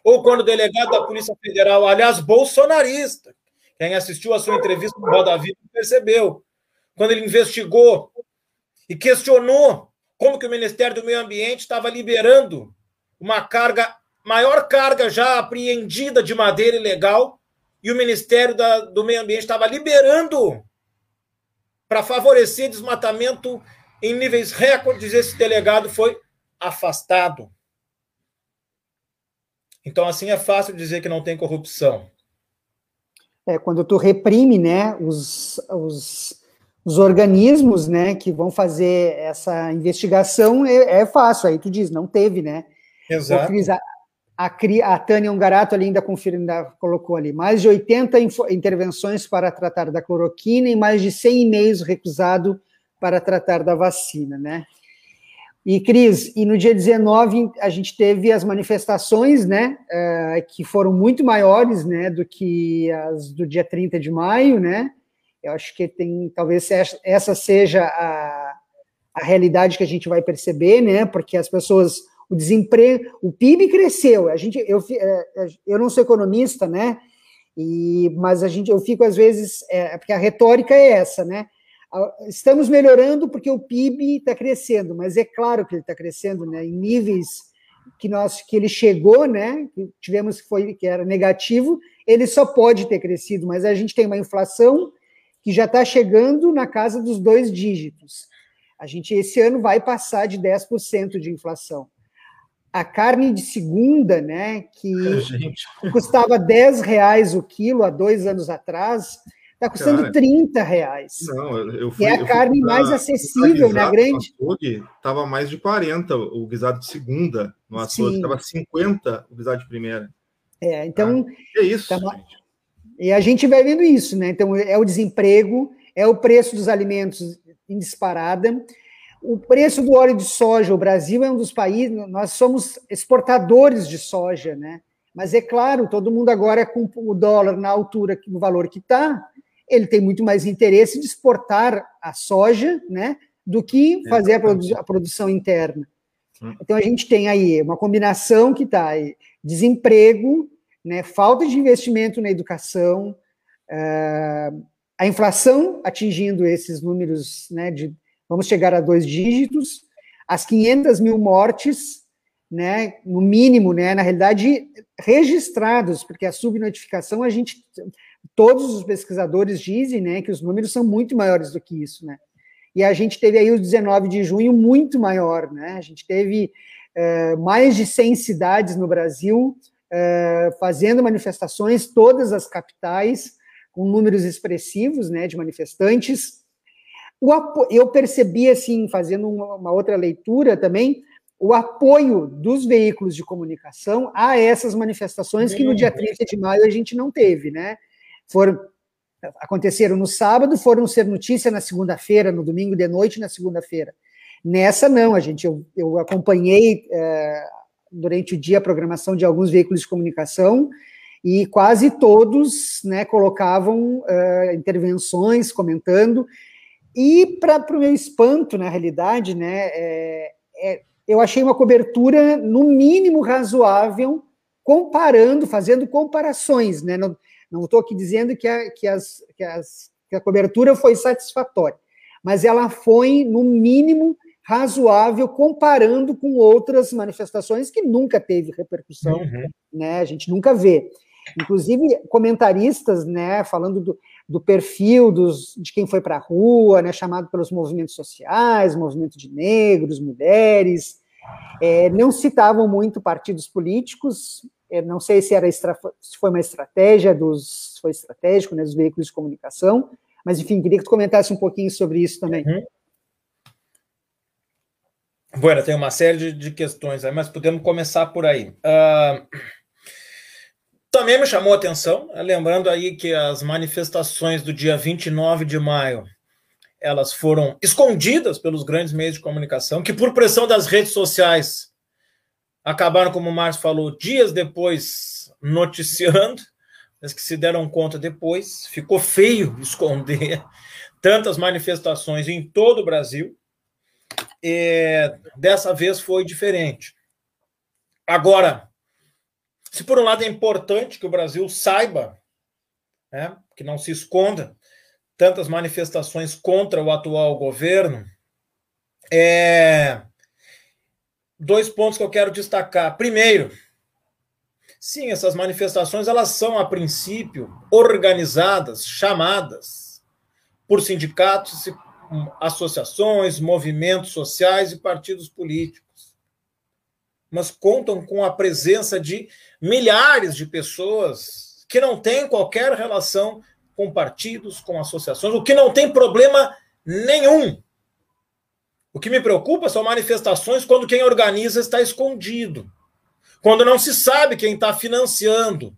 ou quando o delegado da Polícia Federal, aliás, bolsonarista, quem assistiu a sua entrevista no Roda Viva percebeu, quando ele investigou e questionou como que o Ministério do Meio Ambiente estava liberando uma carga, maior carga já apreendida de madeira ilegal, e o Ministério da, do Meio Ambiente estava liberando para favorecer desmatamento em níveis recordes, esse delegado foi afastado. Então, assim, é fácil dizer que não tem corrupção. É, quando tu reprime, né, os, os, os organismos, né, que vão fazer essa investigação, é, é fácil, aí tu diz, não teve, né? Exato. Cris, a, a, a Tânia Ungarato ali ainda, confira, ainda colocou ali, mais de 80 intervenções para tratar da cloroquina e mais de 100 e-mails recusados para tratar da vacina, né? E, Cris, e no dia 19 a gente teve as manifestações, né, uh, que foram muito maiores, né, do que as do dia 30 de maio, né? Eu acho que tem, talvez essa seja a, a realidade que a gente vai perceber, né, porque as pessoas, o desemprego, o PIB cresceu, a gente, eu, é, eu não sou economista, né, e, mas a gente, eu fico às vezes, é, porque a retórica é essa, né, Estamos melhorando porque o PIB está crescendo, mas é claro que ele está crescendo, né? Em níveis que nós que ele chegou, né? Que tivemos que foi que era negativo, ele só pode ter crescido, mas a gente tem uma inflação que já está chegando na casa dos dois dígitos. A gente esse ano vai passar de 10% de inflação. A carne de segunda, né, que custava 10 reais o quilo há dois anos atrás, Está custando Cara, 30 reais. Não, eu fui, é a carne mais acessível, né? Grande. Estava mais de 40 o guisado de segunda no açougue, estava 50 o guisado de primeira. É, então. Ah, é isso. Tá, e a gente vai vendo isso, né? Então, é o desemprego, é o preço dos alimentos em disparada. O preço do óleo de soja, o Brasil é um dos países, nós somos exportadores de soja, né? Mas é claro, todo mundo agora com o dólar na altura, no valor que está, ele tem muito mais interesse de exportar a soja, né, do que fazer a, produ a produção interna. Hum. Então a gente tem aí uma combinação que está aí, desemprego, né, falta de investimento na educação, uh, a inflação atingindo esses números, né, de vamos chegar a dois dígitos, as 500 mil mortes, né, no mínimo, né, na realidade registrados, porque a subnotificação a gente todos os pesquisadores dizem né, que os números são muito maiores do que isso, né? E a gente teve aí o 19 de junho muito maior, né? A gente teve uh, mais de 100 cidades no Brasil uh, fazendo manifestações, todas as capitais, com números expressivos, né, de manifestantes. eu percebi, assim, fazendo uma, uma outra leitura também, o apoio dos veículos de comunicação a essas manifestações que no dia 30 de maio a gente não teve, né? Foram aconteceram no sábado, foram ser notícia na segunda-feira, no domingo de noite, na segunda-feira. Nessa não, a gente eu, eu acompanhei é, durante o dia a programação de alguns veículos de comunicação e quase todos né, colocavam é, intervenções, comentando. E para o meu espanto, na realidade, né, é, é, eu achei uma cobertura no mínimo razoável, comparando, fazendo comparações, né? Não estou aqui dizendo que a, que, as, que, as, que a cobertura foi satisfatória, mas ela foi, no mínimo, razoável comparando com outras manifestações que nunca teve repercussão, uhum. né? A gente nunca vê. Inclusive, comentaristas, né, falando do, do perfil dos, de quem foi para a rua, né, chamado pelos movimentos sociais, movimento de negros, mulheres, é, não citavam muito partidos políticos, não sei se era se foi uma estratégia dos foi estratégico né, dos veículos de comunicação, mas enfim queria que tu comentasse um pouquinho sobre isso também. Uhum. Bueno, tem uma série de, de, questões aí, mas podemos começar por aí. Uh, também me chamou a atenção, né, lembrando aí que as manifestações do dia 29 de maio elas foram escondidas pelos grandes meios de comunicação, que por pressão das redes sociais acabaram, como o Márcio falou, dias depois noticiando, mas que se deram conta depois. Ficou feio esconder tantas manifestações em todo o Brasil. E dessa vez foi diferente. Agora, se por um lado é importante que o Brasil saiba, né, que não se esconda tantas manifestações contra o atual governo, é, dois pontos que eu quero destacar. Primeiro, sim, essas manifestações elas são a princípio organizadas, chamadas por sindicatos, associações, movimentos sociais e partidos políticos. Mas contam com a presença de milhares de pessoas que não têm qualquer relação com partidos, com associações, o que não tem problema nenhum o que me preocupa são manifestações quando quem organiza está escondido, quando não se sabe quem está financiando.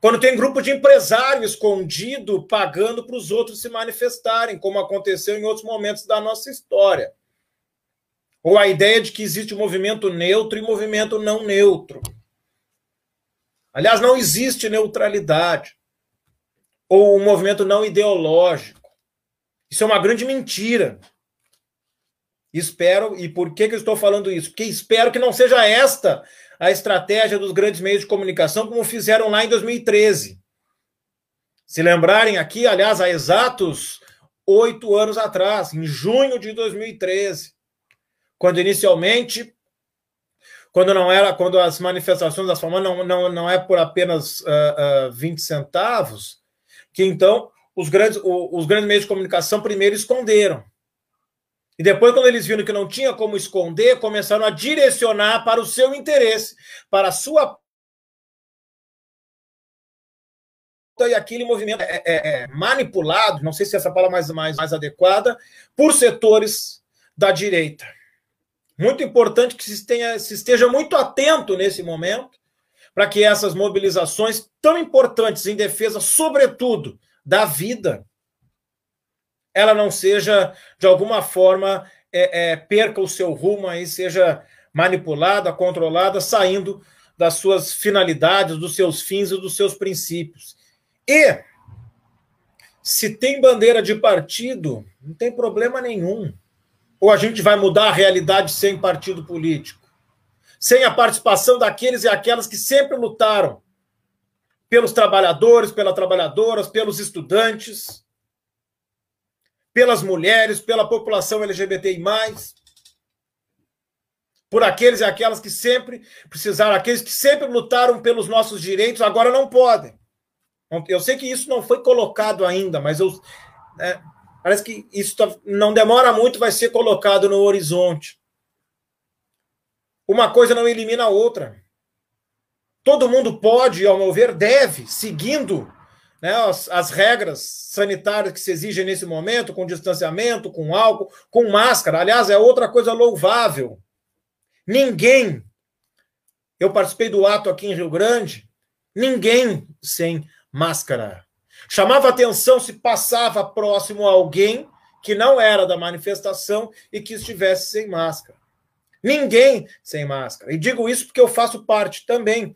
Quando tem grupo de empresário escondido pagando para os outros se manifestarem, como aconteceu em outros momentos da nossa história. Ou a ideia de que existe um movimento neutro e movimento não neutro. Aliás, não existe neutralidade. Ou um movimento não ideológico. Isso é uma grande mentira. Espero, e por que, que eu estou falando isso? Porque espero que não seja esta a estratégia dos grandes meios de comunicação, como fizeram lá em 2013. Se lembrarem aqui, aliás, há exatos oito anos atrás, em junho de 2013, quando inicialmente, quando não era, quando as manifestações das famílias não, não, não é por apenas uh, uh, 20 centavos, que então os grandes, os grandes meios de comunicação primeiro esconderam. E depois, quando eles viram que não tinha como esconder, começaram a direcionar para o seu interesse, para a sua. E aquele movimento é, é, é manipulado, não sei se essa palavra é mais, mais, mais adequada, por setores da direita. Muito importante que se, tenha, se esteja muito atento nesse momento, para que essas mobilizações tão importantes em defesa, sobretudo, da vida, ela não seja, de alguma forma, é, é, perca o seu rumo aí, seja manipulada, controlada, saindo das suas finalidades, dos seus fins e dos seus princípios. E se tem bandeira de partido, não tem problema nenhum. Ou a gente vai mudar a realidade sem partido político, sem a participação daqueles e aquelas que sempre lutaram pelos trabalhadores, pelas trabalhadoras, pelos estudantes, pelas mulheres, pela população LGBTI, por aqueles e aquelas que sempre precisaram, aqueles que sempre lutaram pelos nossos direitos, agora não podem. Eu sei que isso não foi colocado ainda, mas eu, é, parece que isso tá, não demora muito, vai ser colocado no horizonte. Uma coisa não elimina a outra. Todo mundo pode, ao meu ver, deve, seguindo né, as, as, regras sanitárias que se exigem nesse momento, com distanciamento, com álcool, com máscara. Aliás, é outra coisa louvável. Ninguém, eu participei do ato aqui em Rio Grande, ninguém sem máscara. Chamava atenção se passava próximo a alguém que não era da manifestação e que estivesse sem máscara. Ninguém sem máscara. E digo isso porque eu faço parte também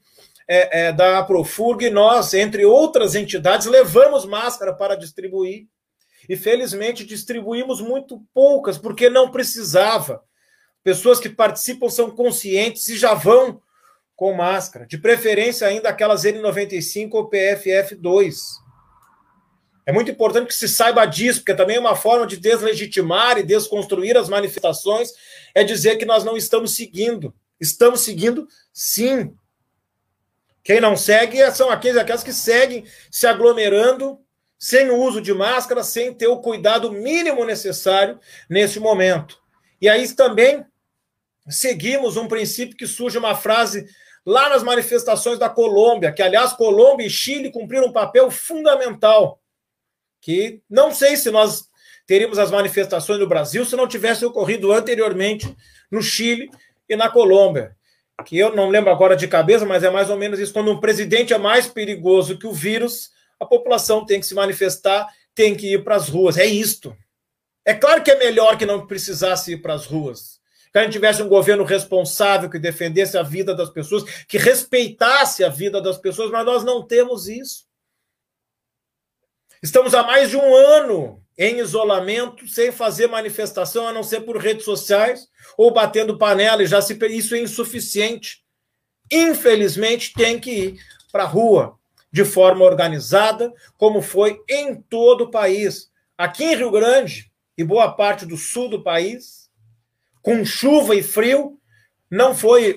é, é, da Profurg, nós, entre outras entidades, levamos máscara para distribuir. E felizmente distribuímos muito poucas, porque não precisava. Pessoas que participam são conscientes e já vão com máscara, de preferência ainda aquelas N95 ou PFF2. É muito importante que se saiba disso, porque também é uma forma de deslegitimar e desconstruir as manifestações, é dizer que nós não estamos seguindo. Estamos seguindo, sim, quem não segue são aqueles aquelas que seguem se aglomerando sem o uso de máscara, sem ter o cuidado mínimo necessário nesse momento. E aí também seguimos um princípio que surge uma frase lá nas manifestações da Colômbia, que aliás Colômbia e Chile cumpriram um papel fundamental, que não sei se nós teríamos as manifestações no Brasil se não tivesse ocorrido anteriormente no Chile e na Colômbia que eu não lembro agora de cabeça, mas é mais ou menos isso. Quando um presidente é mais perigoso que o vírus, a população tem que se manifestar, tem que ir para as ruas. É isto. É claro que é melhor que não precisasse ir para as ruas. Que a gente tivesse um governo responsável que defendesse a vida das pessoas, que respeitasse a vida das pessoas, mas nós não temos isso. Estamos há mais de um ano em isolamento, sem fazer manifestação, a não ser por redes sociais ou batendo panela, e já se isso é insuficiente. Infelizmente, tem que ir para a rua de forma organizada, como foi em todo o país. Aqui em Rio Grande e boa parte do sul do país, com chuva e frio, não foi.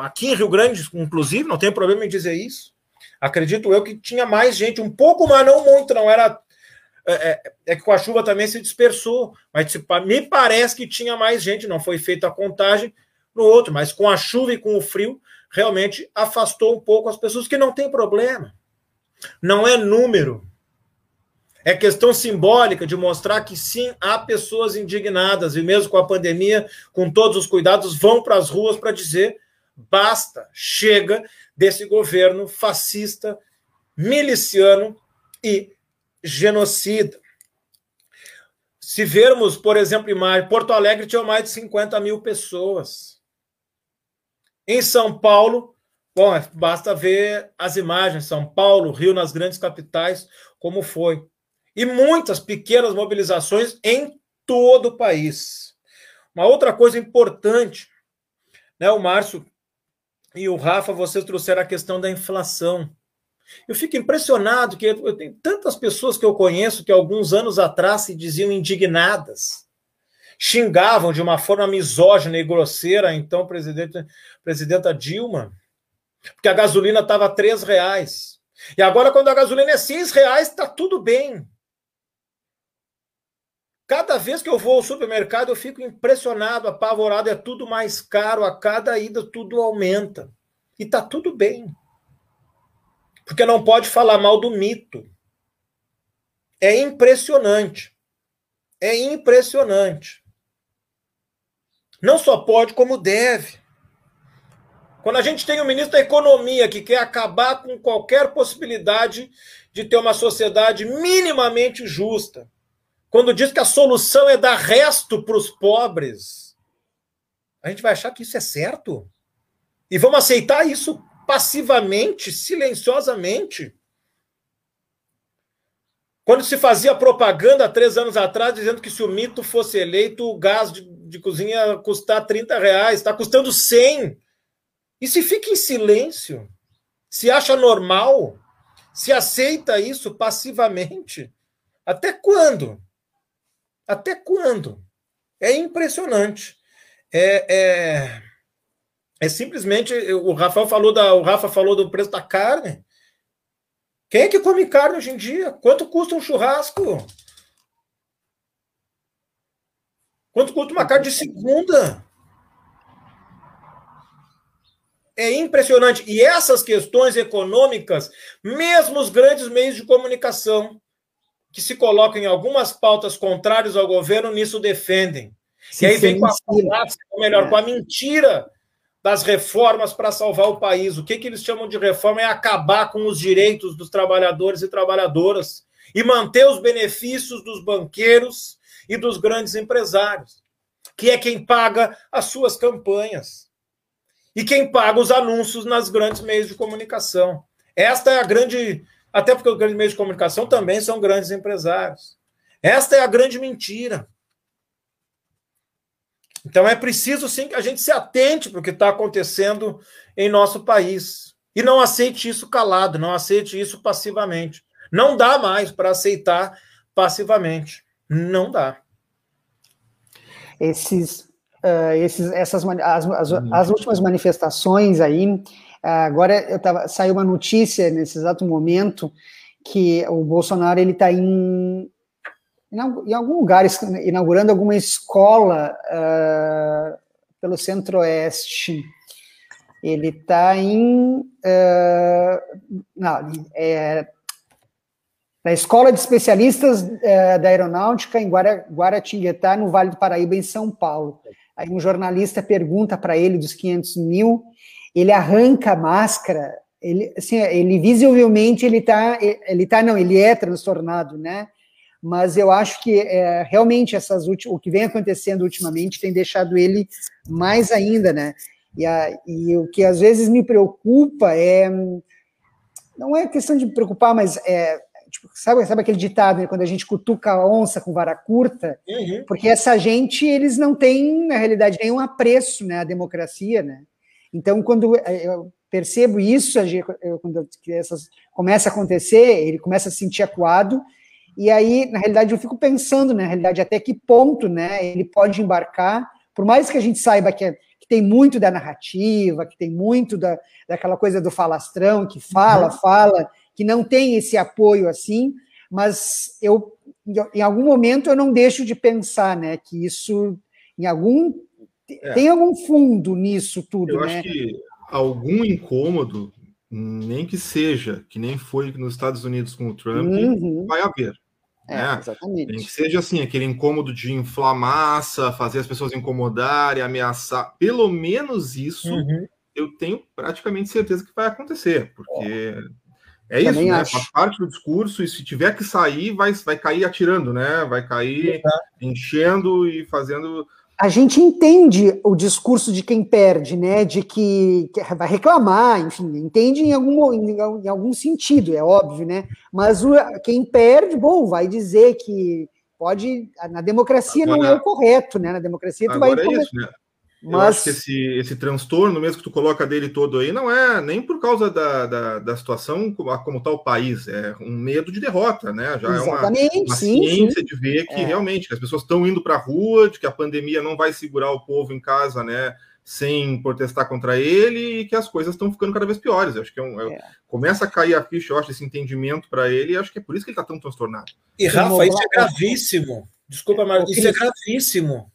Aqui em Rio Grande, inclusive, não tem problema em dizer isso. Acredito eu que tinha mais gente, um pouco, mas não muito, não era é, é, é, que com a chuva também se dispersou, mas me parece que tinha mais gente, não foi feita a contagem no outro, mas com a chuva e com o frio, realmente afastou um pouco as pessoas, que não tem problema. Não é número. É questão simbólica de mostrar que sim, há pessoas indignadas, e mesmo com a pandemia, com todos os cuidados, vão para as ruas para dizer: basta, chega desse governo fascista, miliciano e genocida. Se vermos, por exemplo, imagem, Porto Alegre tinha mais de 50 mil pessoas. Em São Paulo, bom, basta ver as imagens, São Paulo, Rio, nas grandes capitais, como foi. E muitas pequenas mobilizações em todo o país. Uma outra coisa importante, né, o Márcio e o Rafa, vocês trouxeram a questão da inflação. Eu fico impressionado que eu tenho tantas pessoas que eu conheço que alguns anos atrás se diziam indignadas, xingavam de uma forma misógina e grosseira então presidente, presidenta Dilma, porque a gasolina estava três reais. E agora, quando a gasolina é seis reais, está tudo bem. Cada vez que eu vou ao supermercado, eu fico impressionado, apavorado, é tudo mais caro, a cada ida tudo aumenta. E está tudo bem. Porque não pode falar mal do mito. É impressionante. É impressionante. Não só pode, como deve. Quando a gente tem um ministro da Economia que quer acabar com qualquer possibilidade de ter uma sociedade minimamente justa, quando diz que a solução é dar resto para os pobres, a gente vai achar que isso é certo? E vamos aceitar isso passivamente, silenciosamente. Quando se fazia propaganda há três anos atrás, dizendo que se o mito fosse eleito, o gás de, de cozinha ia custar 30 reais, está custando 100. E se fica em silêncio, se acha normal, se aceita isso passivamente, até quando? Até quando? É impressionante. É, é, é simplesmente o Rafael falou da o Rafa falou do preço da carne. Quem é que come carne hoje em dia? Quanto custa um churrasco? Quanto custa uma carne de segunda? É impressionante. E essas questões econômicas, mesmo os grandes meios de comunicação, que se colocam em algumas pautas contrárias ao governo, nisso defendem. Sim, e aí vem com a falácia, ou melhor, é. com a mentira das reformas para salvar o país. O que, que eles chamam de reforma é acabar com os direitos dos trabalhadores e trabalhadoras e manter os benefícios dos banqueiros e dos grandes empresários, que é quem paga as suas campanhas e quem paga os anúncios nas grandes meios de comunicação. Esta é a grande. Até porque os grandes meios de comunicação também são grandes empresários. Esta é a grande mentira. Então é preciso sim que a gente se atente para o que está acontecendo em nosso país. E não aceite isso calado, não aceite isso passivamente. Não dá mais para aceitar passivamente. Não dá. Esses, uh, esses, essas, as, as, as, últimas manifestações aí, uh, agora eu tava, saiu uma notícia nesse exato momento que o Bolsonaro ele está em em algum lugar, inaugurando alguma escola uh, pelo Centro-Oeste. Ele está em. Uh, não, é, na Escola de Especialistas uh, da Aeronáutica, em Guara, Guaratinguetá, no Vale do Paraíba, em São Paulo. Aí um jornalista pergunta para ele dos 500 mil, ele arranca a máscara, ele, assim, ele visivelmente ele está, ele tá, não, ele é transtornado, né? Mas eu acho que é, realmente essas o que vem acontecendo ultimamente tem deixado ele mais ainda, né? E, a, e o que às vezes me preocupa é não é questão de preocupar, mas é tipo, sabe, sabe aquele ditado né, quando a gente cutuca a onça com vara curta? Uhum. Porque essa gente eles não têm na realidade nenhum apreço, né, à democracia, né? Então quando eu percebo isso, quando essas começa a acontecer, ele começa a se sentir acuado e aí, na realidade, eu fico pensando, na realidade, até que ponto né, ele pode embarcar, por mais que a gente saiba que, é, que tem muito da narrativa, que tem muito da, daquela coisa do falastrão, que fala, uhum. fala, que não tem esse apoio assim, mas eu, em algum momento, eu não deixo de pensar né, que isso, em algum. É. Tem algum fundo nisso tudo, eu né? acho que algum incômodo nem que seja, que nem foi nos Estados Unidos com o Trump, uhum. vai haver. É, né? Exatamente. Nem que seja assim, aquele incômodo de inflar massa, fazer as pessoas incomodarem, ameaçar. Pelo menos isso uhum. eu tenho praticamente certeza que vai acontecer, porque É isso, né? Faz parte do discurso, e se tiver que sair, vai, vai cair atirando, né? Vai cair enchendo e fazendo. A gente entende o discurso de quem perde, né? De que, que vai reclamar, enfim, entende em algum, em, em, algum sentido, é óbvio, né? Mas o, quem perde, bom, vai dizer que pode. Na democracia agora, não é o correto, né? Na democracia tu vai. É isso, né? Mas... Eu acho que esse, esse transtorno mesmo que tu coloca dele todo aí não é nem por causa da, da, da situação como, como está o país, é um medo de derrota, né? Já Exatamente, é uma, uma sim, ciência sim. de ver que é. realmente que as pessoas estão indo para a rua, de que a pandemia não vai segurar o povo em casa, né? Sem protestar contra ele e que as coisas estão ficando cada vez piores. Eu acho que é um, é. começa a cair a ficha, eu acho, esse entendimento para ele, e acho que é por isso que ele está tão transtornado. E Rafa, isso é gravíssimo. Desculpa, mas isso é gravíssimo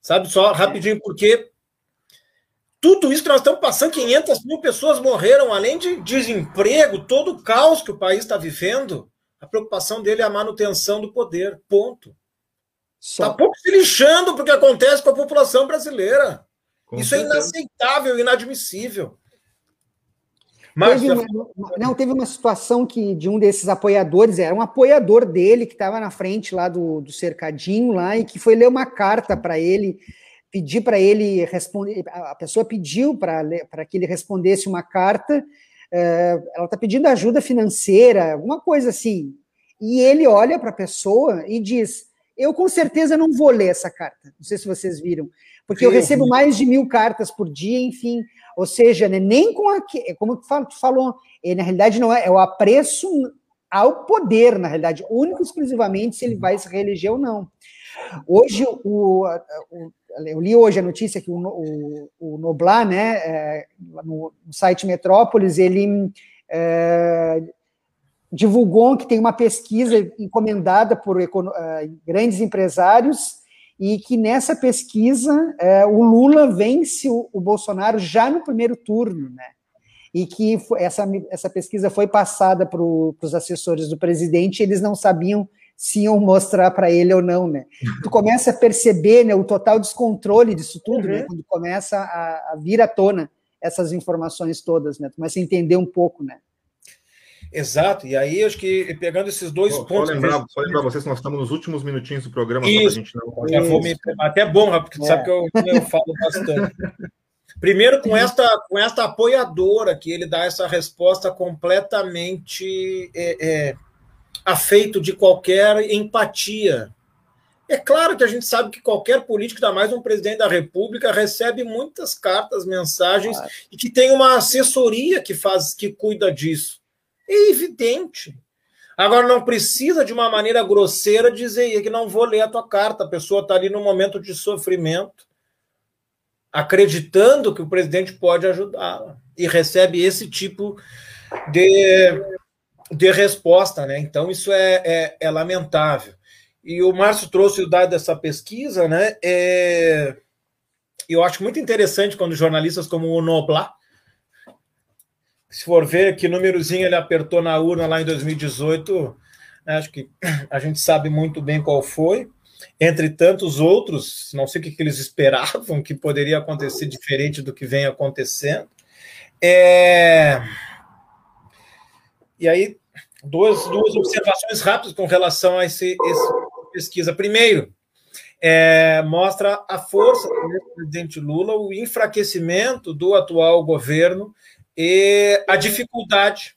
Sabe, só rapidinho, porque tudo isso que nós estamos passando, 500 mil pessoas morreram, além de desemprego, todo o caos que o país está vivendo, a preocupação dele é a manutenção do poder, ponto. Está pouco se lixando porque acontece com a população brasileira. Com isso é certeza. é inaceitável, inadmissível. Mas teve uma, não, teve uma situação que de um desses apoiadores, era um apoiador dele que estava na frente lá do, do cercadinho lá e que foi ler uma carta para ele, pedir para ele responder. A pessoa pediu para que ele respondesse uma carta. Uh, ela está pedindo ajuda financeira, alguma coisa assim. E ele olha para a pessoa e diz: Eu com certeza não vou ler essa carta. Não sei se vocês viram, porque eu recebo mais de mil cartas por dia, enfim. Ou seja, né, nem com a, como tu falou, é, na realidade não é, é o apreço ao poder, na realidade, único e exclusivamente se ele vai se reeleger ou não. Hoje, o, o eu li hoje a notícia que o, o, o Noblar, né, é, no, no, site Metrópolis, ele é, divulgou que tem uma pesquisa encomendada por uh, grandes empresários e que nessa pesquisa é, o Lula vence o, o, Bolsonaro já no primeiro turno, né? E que essa, essa pesquisa foi passada para os assessores do presidente, e eles não sabiam se iam mostrar para ele ou não, né? Tu começa a perceber né, o total descontrole disso tudo, né? uhum. né? Quando começa a, a vir à tona essas informações todas, né? Tu começa a entender um pouco, né? Exato, e aí acho que pegando esses dois só, pontos. Só lembrar, só lembrar vocês que nós estamos nos últimos minutinhos do programa, Isso. gente não. Já vou me... Até bom, porque é. sabe que eu, eu falo bastante. Primeiro, com esta, com esta apoiadora, que ele dá essa resposta completamente é, é, afeito de qualquer empatia. É claro que a gente sabe que qualquer político, ainda mais um presidente da República, recebe muitas cartas, mensagens claro. e que tem uma assessoria que faz, que cuida disso. É evidente. Agora, não precisa de uma maneira grosseira dizer que não vou ler a tua carta. A pessoa está ali no momento de sofrimento, acreditando que o presidente pode ajudá-la. E recebe esse tipo de, de resposta. Né? Então, isso é, é, é lamentável. E o Márcio trouxe o dado dessa pesquisa, né? É, eu acho muito interessante quando jornalistas como o Noblar se for ver que númerozinho ele apertou na urna lá em 2018, acho que a gente sabe muito bem qual foi. Entre tantos outros, não sei o que, eles esperavam que poderia acontecer diferente do que vem acontecendo. É... E aí, duas, duas observações rápidas com relação a esse, esse pesquisa. Primeiro, é, mostra a força do presidente Lula, o enfraquecimento do atual governo e a dificuldade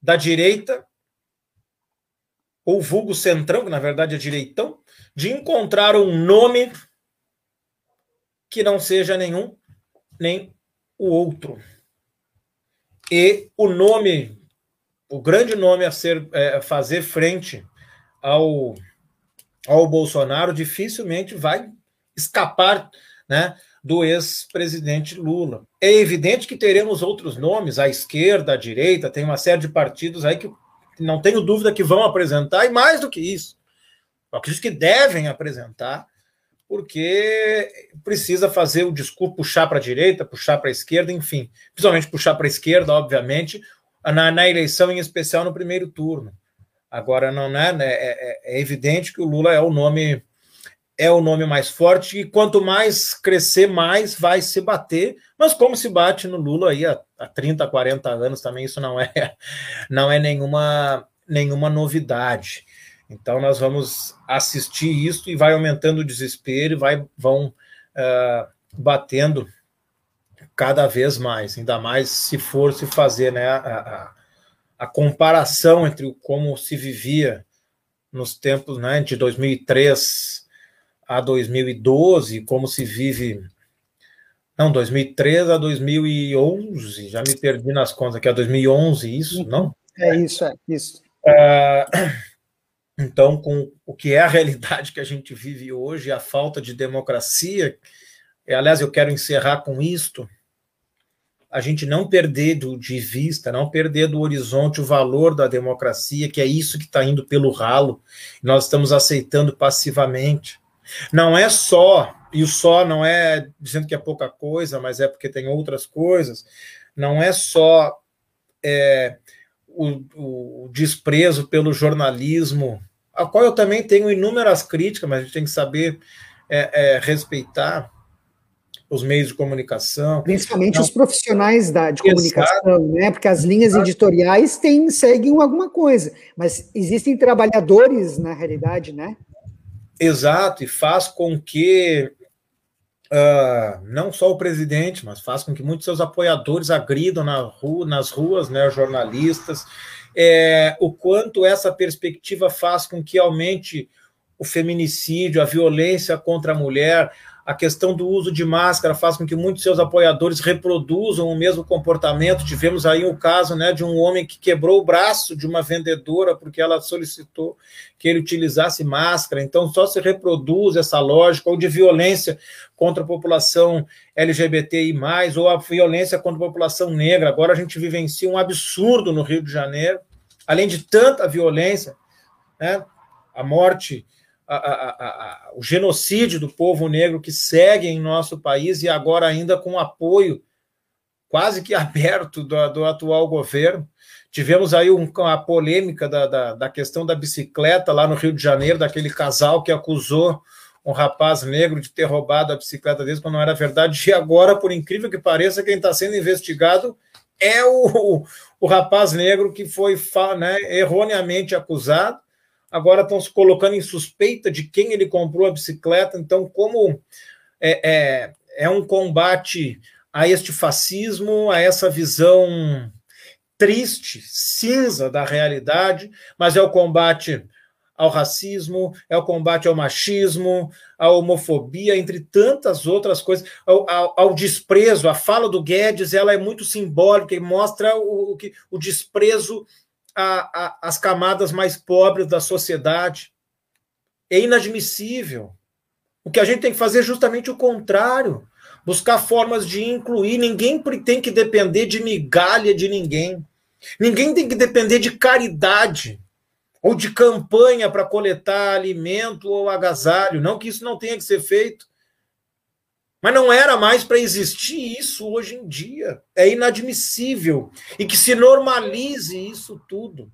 da direita, ou vulgo centrão, que na verdade é direitão, de encontrar um nome que não seja nenhum nem o outro. E o nome, o grande nome a ser é, fazer frente ao, ao Bolsonaro dificilmente vai escapar, né? Do ex-presidente Lula. É evidente que teremos outros nomes, à esquerda, à direita, tem uma série de partidos aí que não tenho dúvida que vão apresentar, e mais do que isso, acredito que devem apresentar, porque precisa fazer o discurso, puxar para a direita, puxar para a esquerda, enfim, principalmente puxar para a esquerda, obviamente, na, na, eleição, em especial no primeiro turno. Agora, não é, né, é, é, é evidente que o Lula é o nome é o nome mais forte, e quanto mais crescer, mais vai se bater, mas como se bate no Lula aí há, há 30, 40 anos também, isso não é, não é nenhuma, nenhuma novidade. Então nós vamos assistir isso e vai aumentando o desespero e vai, vão uh, batendo cada vez mais, ainda mais se for se fazer né, a, a, a comparação entre como se vivia nos tempos né, de 2003 a 2012, como se vive. Não, 2003 a 2011, já me perdi nas contas aqui, a 2011, isso, não? É isso, é isso. É, então, com o que é a realidade que a gente vive hoje, a falta de democracia, é, aliás, eu quero encerrar com isto, a gente não perder do, de vista, não perder do horizonte o valor da democracia, que é isso que está indo pelo ralo, nós estamos aceitando passivamente. Não é só, e o só não é dizendo que é pouca coisa, mas é porque tem outras coisas, não é só é, o, o, desprezo pelo jornalismo, a qual eu também tenho inúmeras críticas, mas a gente tem que saber é, é, respeitar os meios de comunicação. Principalmente os profissionais da, de comunicação, né? Porque as linhas Exato. editoriais têm, seguem alguma coisa, mas existem trabalhadores na realidade, né? Exato, e faz com que uh, não só o presidente, mas faz com que muitos seus apoiadores agridam na rua, nas ruas, né, jornalistas, é, o quanto essa perspectiva faz com que aumente o feminicídio, a violência contra a mulher, a questão do uso de máscara faz com que muitos seus apoiadores reproduzam o mesmo comportamento. Tivemos aí o caso né, de um homem que quebrou o braço de uma vendedora porque ela solicitou que ele utilizasse máscara. Então, só se reproduz essa lógica, ou de violência contra a população LGBTI, ou a violência contra a população negra. Agora a gente vivencia um absurdo no Rio de Janeiro, além de tanta violência, né, a morte a, a, o genocídio do povo negro que segue em nosso país e agora ainda com apoio quase que aberto do, do atual governo. Tivemos aí um, a polêmica da, da, da, questão da bicicleta lá no Rio de Janeiro, daquele casal que acusou um rapaz negro de ter roubado a bicicleta deles quando não era verdade. E agora, por incrível que pareça, quem está sendo investigado é o, o rapaz negro que foi né, erroneamente acusado agora estão se colocando em suspeita de quem ele comprou a bicicleta. Então, como é, é, é um combate a este fascismo, a essa visão triste, cinza da realidade, mas é o combate ao racismo, é o combate ao machismo, à homofobia, entre tantas outras coisas, ao, ao, ao desprezo. A fala do Guedes ela é muito simbólica e mostra o, o, o desprezo a, a, as camadas mais pobres da sociedade. É inadmissível. O que a gente tem que fazer é justamente o contrário buscar formas de incluir. Ninguém tem que depender de migalha de ninguém. Ninguém tem que depender de caridade ou de campanha para coletar alimento ou agasalho. Não que isso não tenha que ser feito. Mas não era mais para existir isso hoje em dia. É inadmissível. E que se normalize isso tudo.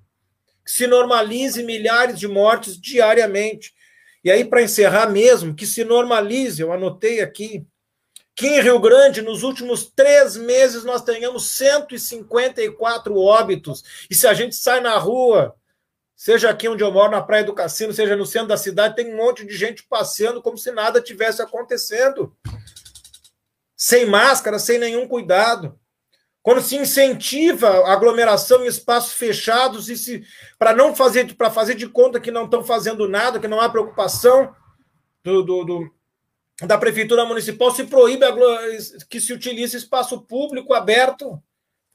Que se normalize milhares de mortes diariamente. E aí, para encerrar mesmo, que se normalize, eu anotei aqui, que em Rio Grande, nos últimos três meses, nós tenhamos 154 óbitos. E se a gente sai na rua, seja aqui onde eu moro, na Praia do Cassino, seja no centro da cidade, tem um monte de gente passeando como se nada tivesse acontecendo sem máscara, sem nenhum cuidado. Quando se incentiva a aglomeração em espaços fechados e se para não fazer para fazer de conta que não estão fazendo nada, que não há preocupação do, do, do da prefeitura municipal, se proíbe que se utilize espaço público aberto.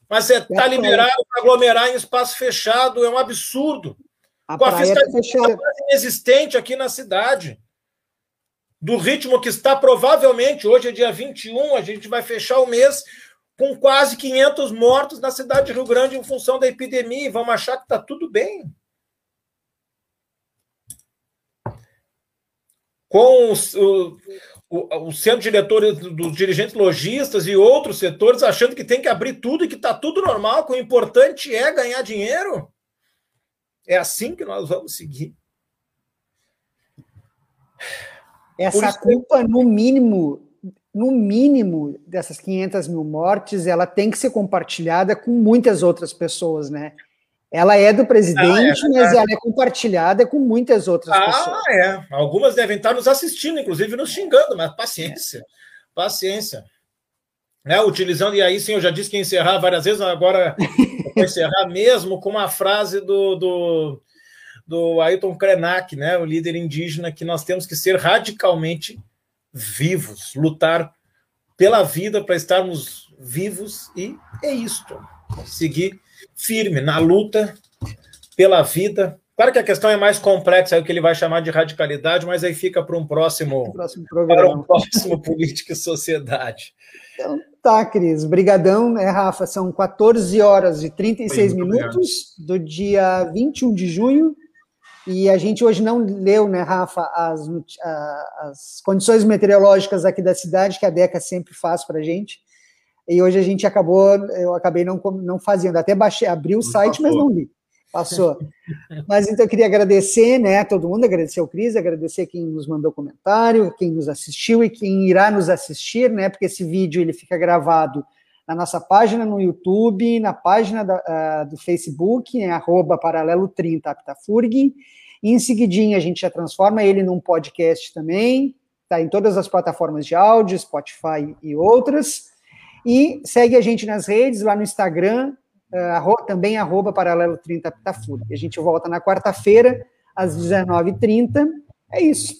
Mas está é, liberado para aglomerar em espaço fechado, é um absurdo. A Com a fiscalização tá inexistente aqui na cidade do ritmo que está, provavelmente, hoje é dia 21, a gente vai fechar o mês com quase 500 mortos na cidade de Rio Grande em função da epidemia, e vamos achar que está tudo bem. Com os, o, o, o centro diretor dos dirigentes lojistas e outros setores achando que tem que abrir tudo e que está tudo normal, que o importante é ganhar dinheiro. É assim que nós vamos seguir. Essa culpa, no mínimo, no mínimo, dessas 500 mil mortes, ela tem que ser compartilhada com muitas outras pessoas, né? Ela é do presidente, ah, é, mas ela é compartilhada com muitas outras ah, pessoas. Ah, é. Algumas devem estar nos assistindo, inclusive nos xingando, mas paciência. É. Paciência. É, utilizando, e aí sim, eu já disse que ia encerrar várias vezes, agora vou encerrar mesmo com uma frase do, do, do Ailton Krenak, né, o líder indígena, que nós temos que ser radicalmente vivos, lutar pela vida para estarmos vivos, e é isto. Seguir firme na luta pela vida. Claro que a questão é mais complexa, é o que ele vai chamar de radicalidade, mas aí fica para um próximo, próximo para um próximo Política e Sociedade. Então, tá, Cris. Brigadão, né, Rafa? São 14 horas e 36 Sim, minutos obrigado. do dia 21 de junho. E a gente hoje não leu, né, Rafa, as, as condições meteorológicas aqui da cidade, que a DECA sempre faz para a gente. E hoje a gente acabou, eu acabei não, não fazendo, até baixei, abri o site, mas não li. Passou. Mas então eu queria agradecer, né, a todo mundo, agradecer ao Cris, agradecer quem nos mandou comentário, quem nos assistiu e quem irá nos assistir, né, porque esse vídeo ele fica gravado na nossa página no YouTube, na página da, uh, do Facebook, né, arroba paralelo 30 Aptafurg, e em seguidinha a gente já transforma ele num podcast também, tá em todas as plataformas de áudio, Spotify e outras, e segue a gente nas redes, lá no Instagram, uh, também arroba paralelo 30 Pitafúria. A gente volta na quarta-feira, às 19h30. É isso.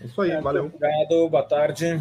É isso aí, valeu. Obrigado, boa tarde.